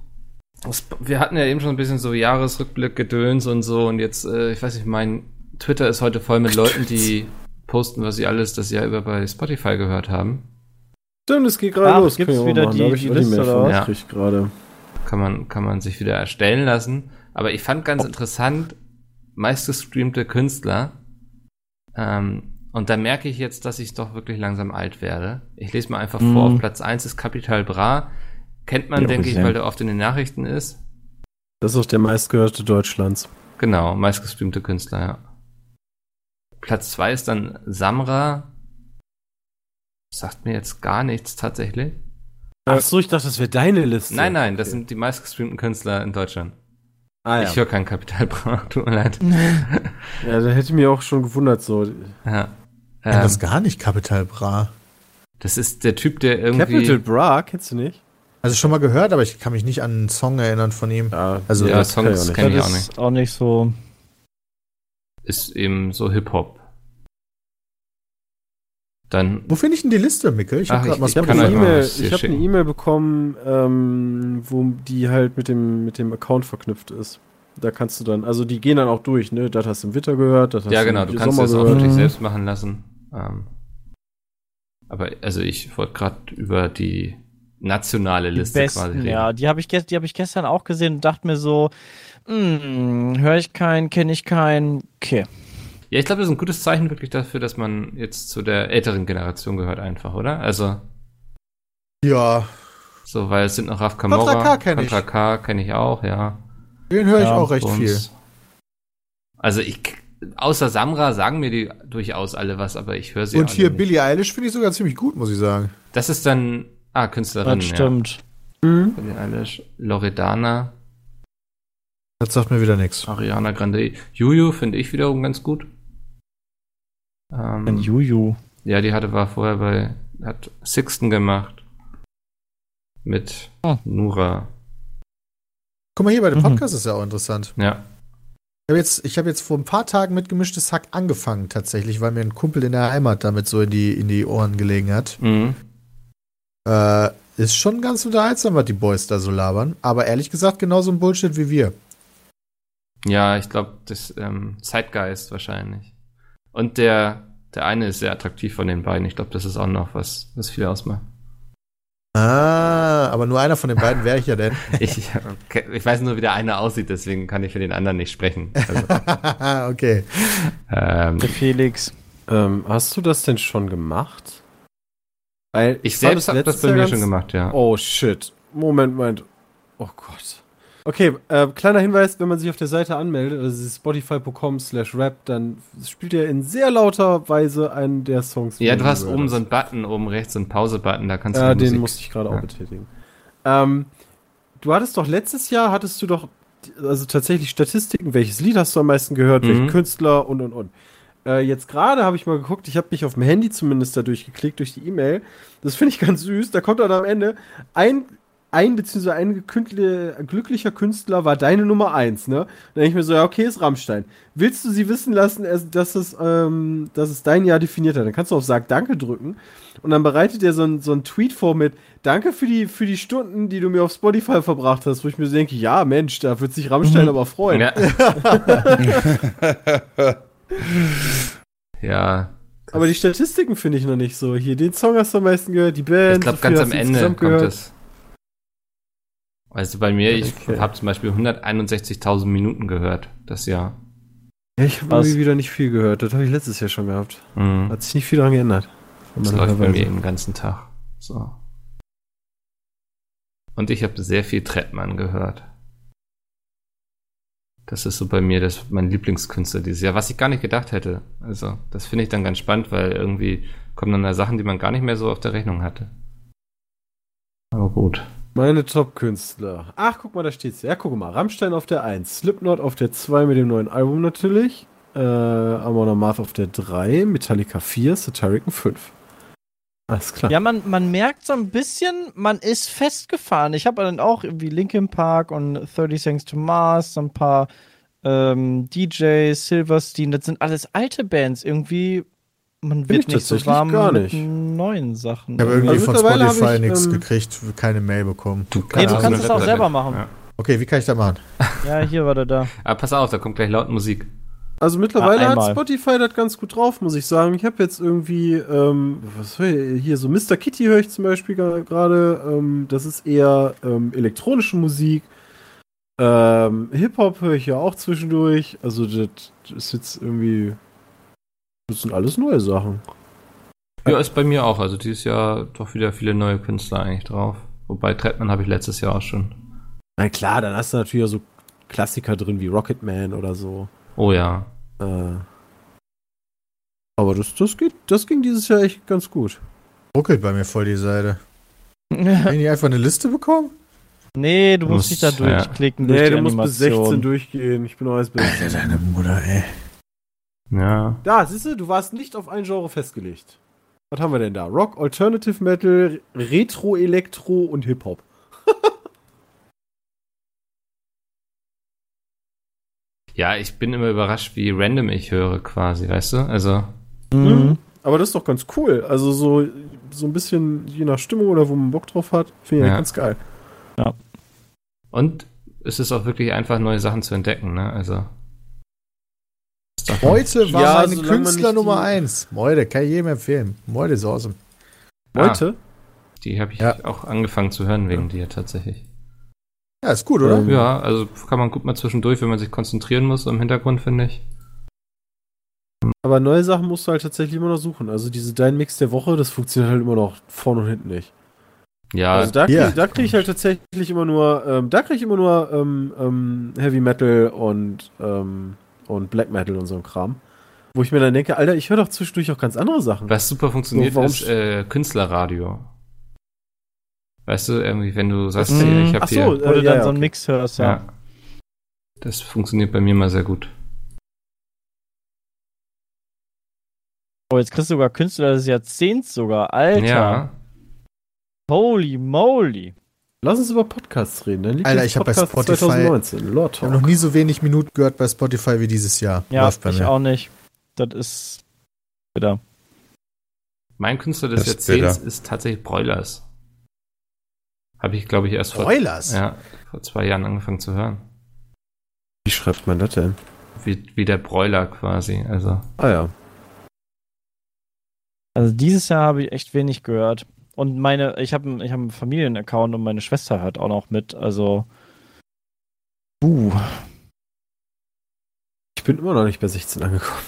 wir hatten ja eben schon ein bisschen so Jahresrückblick, Gedöns und so und jetzt, äh, ich weiß nicht, mein Twitter ist heute voll mit Leuten, die posten, was sie alles das Jahr über bei Spotify gehört haben. Stimmt, es geht gerade los. gibt's Können wir wieder machen. die- Da hab ich die auch die Liste oder was? gekriegt gerade. kann man, kann man sich wieder erstellen lassen. Aber ich fand ganz interessant, meistgestreamte Künstler. Ähm, und da merke ich jetzt, dass ich doch wirklich langsam alt werde. Ich lese mal einfach vor. Mhm. Auf Platz 1 ist Capital Bra. Kennt man, Ja, denke ich, weil der oft in den Nachrichten ist. Das ist auch der meistgehörte Deutschlands. Genau, meistgestreamte Künstler, ja. Platz 2 ist dann Samra. Sagt mir jetzt gar nichts tatsächlich. Ach so, ich dachte, das wäre deine Liste. Nein, nein, das Okay. sind die meistgestreamten Künstler in Deutschland. Ah, ja. Ich höre kein Capital Bra, tut mir leid. ja, da hätte mich auch schon gewundert, so. Ja. Ja, das Ähm, gar nicht Capital Bra. das ist der Typ, der irgendwie. Capital Bra, kennst du nicht? Also schon mal gehört, aber ich kann mich nicht an einen Song erinnern von ihm. Ja, Also, ja, Songs auch nicht. kenne ich auch nicht. ist auch nicht so. Ist eben so Hip-Hop. Dann, Wo finde ich denn die Liste, Mikkel? Ich habe gerade ich- ich eine E-Mail hab eine. E-Mail bekommen, ähm, wo die halt mit dem, mit dem Account verknüpft ist. Da kannst du dann, also die gehen dann auch durch, ne? Das hast du im Winter gehört, das hast ja du genau, im du kannst Sommer das auch gehört. dich Mhm. selbst machen lassen. Ähm, aber also ich wollte gerade über die nationale Die Liste quasi besten, reden. ja. Die habe ich, die hab ich gestern auch gesehen und dachte mir so, höre ich keinen, kenne ich keinen. Okay. Ja, ich glaube, das ist ein gutes Zeichen wirklich dafür, dass man jetzt zu der älteren Generation gehört einfach, oder? Also, Ja, so, weil es sind noch Raf Kamora. Contra K kenn ich. Contra K kenne ich auch, ja. den höre ich Ja, auch recht Bums. viel. Also ich, außer Samra sagen mir die durchaus alle was, aber ich höre sie Und hier nicht. Billie Eilish finde ich sogar ziemlich gut, muss ich sagen. Das ist dann, ah, Künstlerin, Das stimmt. Mhm. ja. Billie Eilish, Loredana, Das sagt mir wieder nichts. Ariana Grande, Juju finde ich wiederum ganz gut. Ein Ähm, Juju. ja, die hatte, war vorher bei, hat Sixten gemacht. Mit Oh. Nura. Guck mal hier, bei dem Mhm. Podcast ist ja auch interessant. Ja. Ich habe jetzt, ich hab jetzt vor ein paar Tagen mit gemischtes Hack angefangen, tatsächlich, weil mir ein Kumpel in der Heimat damit so in die, in die Ohren gelegen hat. Mhm. Äh, ist schon ganz unterhaltsam, was die Boys da so labern. Aber ehrlich gesagt, genauso ein Bullshit wie wir. Ja, ich glaube, das ähm, Zeitgeist wahrscheinlich. Und der, der eine ist sehr attraktiv von den beiden. Ich glaube, das ist auch noch was, was viel ausmacht. Ah, aber nur einer von den beiden wäre ich ja denn. Ich, okay, ich weiß nur, wie der eine aussieht, deswegen kann ich für den anderen nicht sprechen. Also, okay. ähm, Der Felix. Ähm, hast du das denn schon gemacht? Weil ich fand selbst habe das bei mir schon gemacht, ja. Oh shit. Moment, Moment. Oh Gott. Okay, äh, kleiner Hinweis, wenn man sich auf der Seite anmeldet, also spotify.com slash rap, dann spielt er in sehr lauter Weise einen der Songs. Ja, du hast oben so einen Button, oben rechts so einen Pause-Button, da kannst du Ja, den Musik- musste ich gerade Ja. auch betätigen. Ähm, du hattest doch letztes Jahr, hattest du doch, also tatsächlich Statistiken, welches Lied hast du am meisten gehört, Mhm. welchen Künstler und und und. Äh, jetzt gerade habe ich mal geguckt, ich habe mich auf dem Handy zumindest da durchgeklickt, durch die E-Mail. Das finde ich ganz süß. Da kommt dann am Ende ein, ein beziehungsweise ein glücklicher Künstler war deine Nummer eins, ne? Dann denke ich mir so, ja, okay, ist Rammstein. Willst du sie wissen lassen, dass es, ähm, dass es dein Jahr definiert hat? Dann kannst du auf Sag Danke drücken und dann bereitet er so ein, so ein Tweet vor mit Danke für die, für die Stunden, die du mir auf Spotify verbracht hast, wo ich mir so denke, ja, Mensch, da wird sich Rammstein aber freuen. Ja. ja, Aber die Statistiken finde ich noch nicht so. Hier, den Song hast du am meisten gehört, die Band. ich glaube, ganz am Ende kommt gehört. es. Also bei mir, ich Okay. habe zum Beispiel 161.000 Minuten gehört, das Jahr. Ja, ich habe irgendwie wieder nicht viel gehört. Das habe ich letztes Jahr schon gehabt. Mhm. Hat sich nicht viel daran geändert. Das läuft bei mir den ganzen Tag. So. Und ich habe sehr viel Trettmann gehört. Das ist so bei mir das mein Lieblingskünstler dieses Jahr, was ich gar nicht gedacht hätte. Also, das finde ich dann ganz spannend, weil irgendwie kommen dann da Sachen, die man gar nicht mehr so auf der Rechnung hatte. Aber gut. Meine Top-Künstler. Ach, guck mal, da steht's. Ja, guck mal. Rammstein auf der 1, Slipknot auf der 2 mit dem neuen Album natürlich. Äh, Amon Amarth auf der 3, Metallica 4, Satirican 5. Alles klar. Ja, man, man merkt so ein bisschen, man ist festgefahren. Ich habe dann auch irgendwie Linkin Park und 30 Seconds to Mars, so ein paar ähm, DJs, Silverstein, das sind alles alte Bands. Irgendwie, man wird ich nicht so warm gar mit nicht. neuen Sachen. Ich habe irgendwie Also von mittlerweile Spotify nichts ähm, gekriegt, keine Mail bekommen. Du Nee, du kannst es auch selber machen. Ja. Okay, wie kann ich das machen? Ja, hier war der da. Aber pass auf, da kommt gleich laut Musik. Also mittlerweile Ah, hat. Spotify das ganz gut drauf, muss ich sagen. Ich habe jetzt irgendwie, ähm, was höre ich hier, so Mr. Kitty höre ich zum Beispiel gerade. Ähm, das ist eher ähm, elektronische Musik. Ähm, Hip-Hop höre ich ja auch zwischendurch. Also das ist jetzt irgendwie, das sind alles neue Sachen. Ja, ist bei mir auch. Also dieses Jahr doch wieder viele neue Künstler eigentlich drauf. Wobei Trettmann habe ich letztes Jahr auch schon. Na klar, dann hast du natürlich auch so Klassiker drin wie Rocketman oder so. Oh ja. Äh, aber das, das, geht, das ging dieses Jahr echt ganz gut. Ruckelt bei mir voll die Seite. Kann ich einfach eine Liste bekommen? nee, du musst Muss- dich da ja. durchklicken. durch Nee, die du musst bis 16 Animation. durchgehen. Ich bin auch erst bis Deine Mutter, ey. Ja. Da, siehst du, du warst nicht auf ein Genre festgelegt. Was haben wir denn da? Rock, Alternative Metal, Retro, Elektro und Hip-Hop. Ja, ich bin immer überrascht, wie random ich höre quasi, weißt du? Also, Mhm. Aber das ist doch ganz cool. Also so, so ein bisschen je nach Stimmung oder wo man Bock drauf hat, finde ich Ja. ganz geil. und es ist auch wirklich einfach, neue Sachen zu entdecken, ne? Also. Heute war Ja, man Künstler Nummer die- 1. Moide, kann ich jedem empfehlen. Moide ist awesome. Ah, Heute? die habe ich Ja. auch angefangen zu hören wegen dir tatsächlich. Ja, ist gut, oder? Ähm, Ja, also kann man gut mal zwischendurch, wenn man sich konzentrieren muss, im Hintergrund, finde ich. Aber neue Sachen musst du halt tatsächlich immer noch suchen. Also diese Dein Mix der Woche, das funktioniert halt immer noch vorne und hinten nicht. Ja, Also da kriege da krieg ich halt tatsächlich immer nur, ähm, da kriege ich immer nur ähm, ähm, Heavy Metal und, ähm, und Black Metal und so ein Kram. Wo ich mir dann denke, Alter, ich höre doch zwischendurch auch ganz andere Sachen. was super funktioniert, So, ist äh, Künstlerradio. Weißt du, irgendwie, wenn du sagst, Mhm. hier, ich habe Ach so, hier. Wo du äh, dann ja, so einen okay. Mix hörst, ja. Ja. Das funktioniert bei mir mal sehr gut. Oh, jetzt kriegst du sogar Künstler des Jahrzehnts sogar. Alter. Ja. Holy moly. Lass uns über Podcasts reden. Dann liegt Alter, ich hab bei Spotify- 2019. Lord Ich habe noch Talk. nie so wenig Minuten gehört bei Spotify wie dieses Jahr. Ja, Läuft bei ich mir. auch nicht. Das ist bitter. Mein Künstler des Jahrzehnts ist tatsächlich Broilers. Habe ich, glaube ich, erst vor, Broilers? ja, vor zwei Jahren angefangen zu hören. Wie schreibt man das denn? Wie, wie der Broiler quasi. Also, Ah ja. Also dieses Jahr habe ich echt wenig gehört. Und meine, ich habe ich hab einen Familienaccount und meine Schwester hört auch noch mit. Also. Uh. Ich bin immer noch nicht bei 16 angekommen.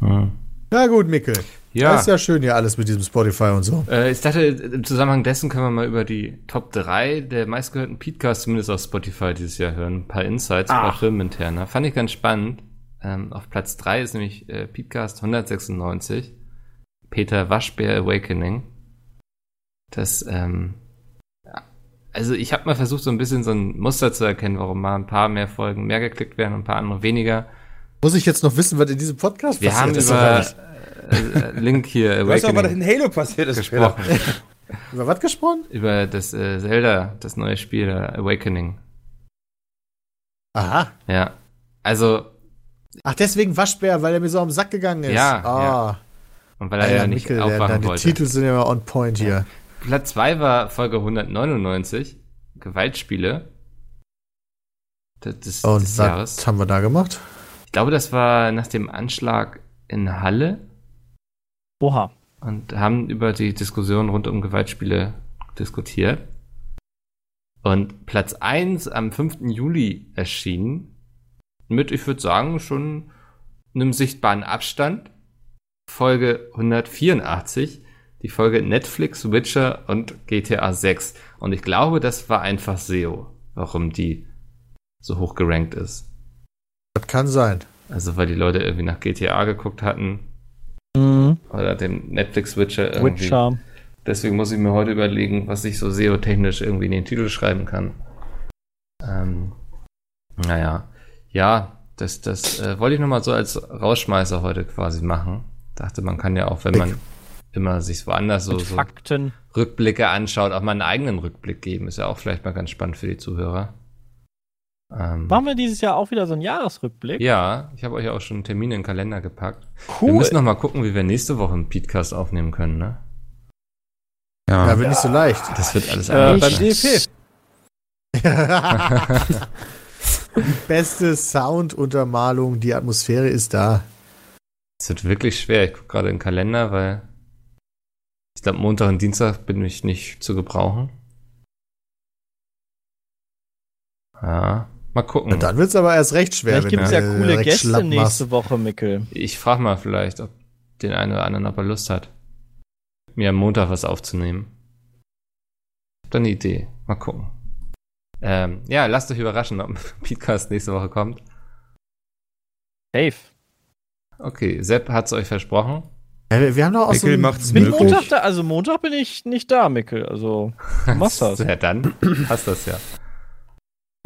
hm. Ja gut, Mikkel. ja. Das ist ja schön hier alles mit diesem Spotify und so. Äh, ich dachte, im Zusammenhang dessen können wir mal über die Top 3 der meistgehörten Podcasts, zumindest auf Spotify dieses Jahr hören. Ein paar Insights, ein paar Firmeninterner. Fand ich ganz spannend. Ähm, auf Platz 3 ist nämlich äh, Podcast 196. Peter Waschbär Awakening. Das, ähm, also ich habe mal versucht, so ein bisschen so ein Muster zu erkennen, warum mal ein paar mehr Folgen mehr geklickt werden und ein paar andere weniger. Muss ich jetzt noch wissen, was in diesem Podcast Wir haben passiert ist? über äh, äh, Link hier Weißt du, was Awakening in Halo passiert ist? Gesprochen. Über was gesprochen? über das äh, Zelda, das neue Spiel äh, Awakening. Aha. Ja. Also, Ach, deswegen Waschbär, weil er mir so am Sack gegangen ist. Ja, Ah. ja. Und weil er Alter, ja nicht Mikkel, der, aufwachen deine wollte. Titel sind ja immer on point hier. Platz 2 war Folge 199, Gewaltspiele. Des, Und des was Jahres. haben wir da gemacht? Ich glaube, das war nach dem Anschlag in Halle Oha. und haben über die Diskussion rund um Gewaltspiele diskutiert. Und Platz 1 am 5. Juli erschienen. Mit, ich würde sagen, schon einem sichtbaren Abstand. Folge 184. Die Folge Netflix, Witcher und GTA 6. Und ich glaube, das war einfach SEO, warum die so hoch gerankt ist. Das kann sein. Also, weil die Leute irgendwie nach GTA geguckt hatten Mhm. oder dem Netflix Witcher irgendwie. Witcher. Deswegen muss ich mir heute überlegen, was ich so SEO-technisch irgendwie in den Titel schreiben kann. Ähm, naja. Ja, das, das äh, wollte ich nochmal so als Rausschmeißer heute quasi machen. Dachte, man kann ja auch, wenn man immer sich woanders so, so Fakten. Rückblicke anschaut, auch mal einen eigenen Rückblick geben. Ist ja auch vielleicht mal ganz spannend für die Zuhörer. Ähm, Machen wir dieses Jahr auch wieder so einen Jahresrückblick? ja, ich habe euch auch schon Termine in den Kalender gepackt. Wir Cool. müssen noch mal gucken, wie wir nächste Woche einen Podcast aufnehmen können, ne? Ja, wird nicht so leicht. Das wird alles Äh, anders beim. DFP. Die beste Sounduntermalung, die Atmosphäre ist da. Es wird wirklich schwer. Ich gucke gerade in den Kalender, weil ich glaube, Montag und Dienstag bin ich nicht zu gebrauchen. Ja, mal gucken. Und dann wird es aber erst recht schwer. Vielleicht gibt es du, ja coole direkt Gäste nächste. Woche, Mickel. Ich frage mal vielleicht, ob den einen oder anderen, ob er Lust hat, mir am Montag was aufzunehmen. Hab da eine Idee. Mal gucken. Ähm, ja, lasst euch überraschen, ob ein Podcast nächste Woche kommt. Safe. Okay, Sepp hat's euch versprochen. Ja, wir, haben doch auch so Mikkel ein macht's Bin möglich. Montag da, also Montag bin ich nicht da, Mickel. Also, du machst das. Ja, dann passt das ja. Haben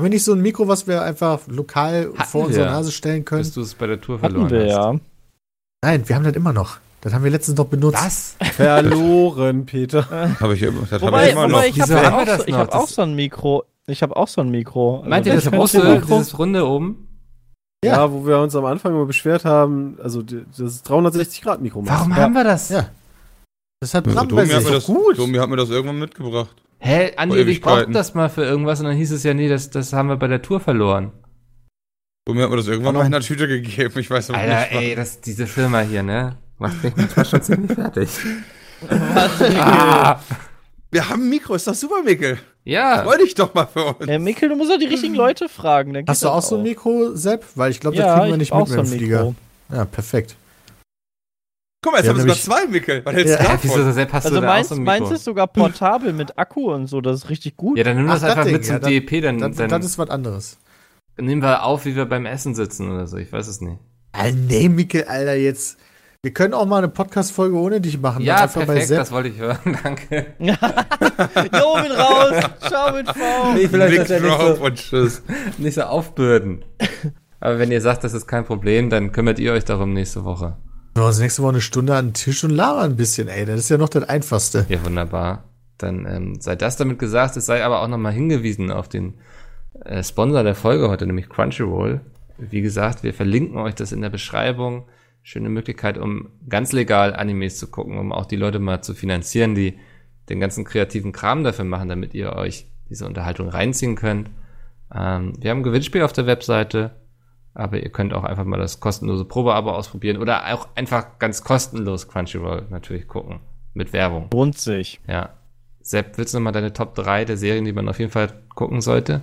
wir nicht so ein Mikro, was wir einfach lokal Hatten vor unsere wir. Nase stellen können? Bis du es bei der Tour verloren Hatten wir hast. ja. Nein, wir haben das immer noch. Das haben wir letztens noch benutzt. Was? Verloren, Peter. Habe ich, immer- das hab Wobei, ich immer noch. wobei ich habe Wieso haben wir auch, das so, ich noch? hab auch Das- so ein Mikro. Ich habe auch so ein Mikro. Also Meint ihr das vielleicht große, könnt ihr dieses Runde oben? Ja. Ja. wo wir uns am Anfang immer beschwert haben, also das 360-Grad-Mikro macht. Warum Ja. haben wir das? Ja. Das hat Also, bei Domi, hat mir das, gut. Domi hat mir das irgendwann mitgebracht. Hä, Andi, ich brauchte das mal für irgendwas und dann hieß es ja, nee, das, das haben wir bei der Tour verloren. Domi hat mir das irgendwann mal in der Tüte gegeben. Ich weiß aber Alter, nicht. ey, das, diese Firma hier, ne? Macht mich manchmal schon ziemlich fertig. Was? Ah, Wir haben ein Mikro, ist doch super, Mikkel. Ja. Freu dich doch mal für uns. Ja, Mikkel, du musst doch die richtigen Leute fragen. dann Hast du das auch so ein Mikro, Sepp? Weil ich glaube, das Ja, kriegen wir ich nicht mit auch mit so dem ein Flieger. Mikro. Ja, perfekt. Guck mal, jetzt Wir haben wir sogar zwei, Mikkel. Was hältst Ja. du davon? wieso, Sepp, hast Also du da auch meins, so ein meins ist sogar portabel mit Akku und so, das ist richtig gut. Ja, dann nimm Ach, das das einfach Ding, mit zum ja, dann- DEP, dann, Das, dann das ist was anderes. nehmen wir auf, wie wir beim Essen sitzen oder so, ich weiß es nicht. Ah, nee, Mikkel, Alter, jetzt. Wir können auch mal eine Podcast-Folge ohne dich machen. Ja, einfach perfekt, das wollte ich hören, danke. Jo, bin raus. Ciao mit V. Ich will euch Big das ja nicht Drop so, und tschüss. nicht so aufbürden. Aber wenn ihr sagt, das ist kein Problem, dann kümmert ihr euch darum nächste Woche. Wir uns nächste Woche eine Stunde an den Tisch und labern ein bisschen, ey. Das ist ja noch das Einfachste. Ja, wunderbar. Dann ähm, sei das damit gesagt. Es sei aber auch nochmal hingewiesen auf den äh, Sponsor der Folge heute, nämlich Crunchyroll. Wie gesagt, wir verlinken euch das in der Beschreibung. Schöne Möglichkeit, um ganz legal Animes zu gucken, um auch die Leute mal zu finanzieren, die den ganzen kreativen Kram dafür machen, damit ihr euch diese Unterhaltung reinziehen könnt. Ähm, wir haben ein Gewinnspiel auf der Webseite, aber ihr könnt auch einfach mal das kostenlose Probeabo ausprobieren oder auch einfach ganz kostenlos Crunchyroll natürlich gucken. Mit Werbung. Lohnt sich. Ja. Sepp, willst du noch mal deine Top 3 der Serien, die man auf jeden Fall gucken sollte?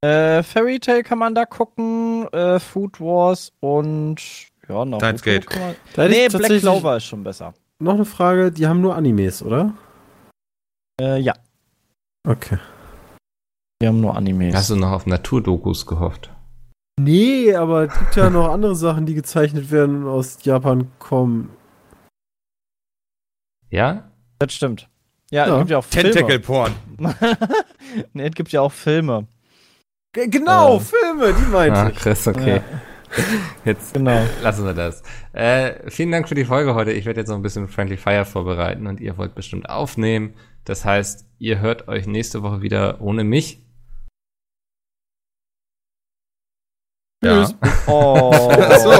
Äh, Fairy Tail kann man da gucken, äh, Food Wars und ja, noch. Steins Gate. Da nee, Black Clover ist schon besser. Noch eine Frage, die haben nur Animes, oder? Äh, ja, Okay. wir haben nur Animes. Hast du noch auf Naturdokus gehofft? Nee, aber es gibt ja noch andere Sachen, die gezeichnet werden und aus Japan kommen. Ja? das stimmt. Ja, Ja. es gibt ja auch Filme. Tentacle-Porn. nee, es gibt ja auch Filme. G genau, Äh. Filme, die meinte Ah, ich. Chris, okay. Jetzt Genau. lassen wir das. Äh, vielen Dank für die Folge heute. Ich werde jetzt noch ein bisschen Friendly Fire vorbereiten und ihr wollt bestimmt aufnehmen. Das heißt, ihr hört euch nächste Woche wieder ohne mich. Ja. Oh. so.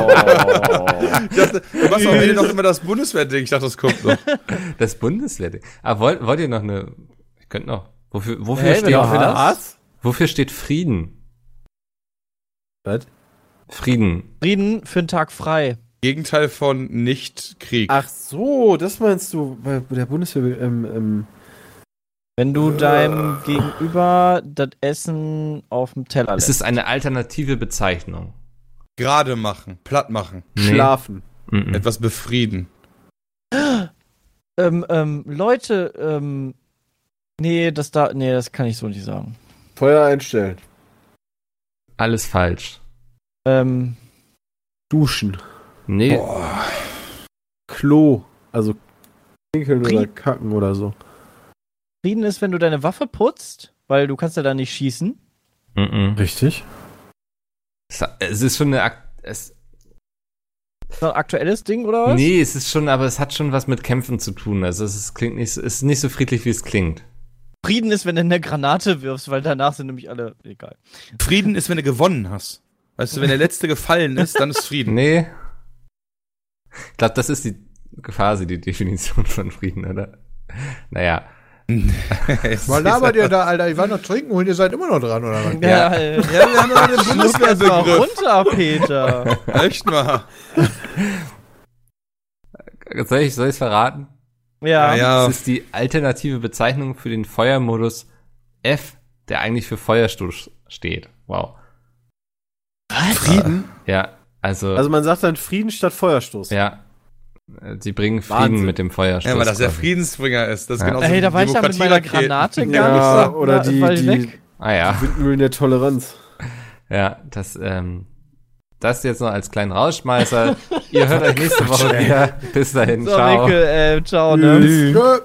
Ich dachte, du machst am Ende noch immer das Bundeswehrding. Ich dachte, das kommt noch. Das Bundeswehr. Ah, wollt, wollt ihr noch eine. Ich könnte noch. Wofür, wofür, Hey, steht, das- wofür steht Frieden? Was? Frieden. Frieden für einen Tag frei. Gegenteil von Nicht-Krieg. Ach so, das meinst du bei der Bundeswehr. Ähm, ähm, Wenn du deinem Gegenüber das Essen auf dem Teller Es lässt. ist eine alternative Bezeichnung. Gerade machen, platt machen, Nee. Schlafen. Mhm. etwas befrieden. Ähm, ähm, Leute, ähm, nee, das da, nee, das kann ich so nicht sagen. Feuer einstellen. Alles falsch. Ähm, Duschen. Nee, Klo. Also pinkeln oder kacken oder so. Frieden ist, wenn du deine Waffe putzt, weil du kannst ja da nicht schießen. mhm. Richtig. Es- ist schon eine. Ak es, Ist ein aktuelles Ding oder was? nee, es ist schon, aber es hat schon was mit Kämpfen zu tun. Also es ist, klingt nicht, so- es ist nicht so friedlich, wie es klingt. Frieden ist, wenn du eine Granate wirfst, weil danach sind nämlich alle egal. Frieden ist, wenn du gewonnen hast. Weißt du, wenn der Letzte gefallen ist, dann ist Frieden. Nee. Ich glaube, das ist die quasi die Definition von Frieden, oder? Naja. Was labert ihr da, Alter? Ich war noch trinken und ihr seid immer noch dran, oder was? Ja, äh, Ja, wir haben ja den Bundeswehrbegriff. runter, Peter. Echt mal. Soll ich es verraten? Ja. Ja, ja. Es ist die alternative Bezeichnung für den Feuermodus F, der eigentlich für Feuerstoß steht. Wow. Frieden? Ja, also, Also man sagt dann Frieden statt Feuerstoß. ja. Sie bringen Frieden Wahnsinn. mit dem Feuerstoß. Ja, weil das der. Friedensbringer ist. Das ist Ja. genauso Hey, wie da war ich ja mit meiner. Granate gar Ja, nicht so oder die, die weg. Ah ja, Windmühlen der Toleranz. ja, das, ähm, das jetzt noch als kleinen Rausschmeißer. Ihr hört euch nächste Woche wieder. Bis dahin, So, ciao. Mikkel, äh, ciao, ne?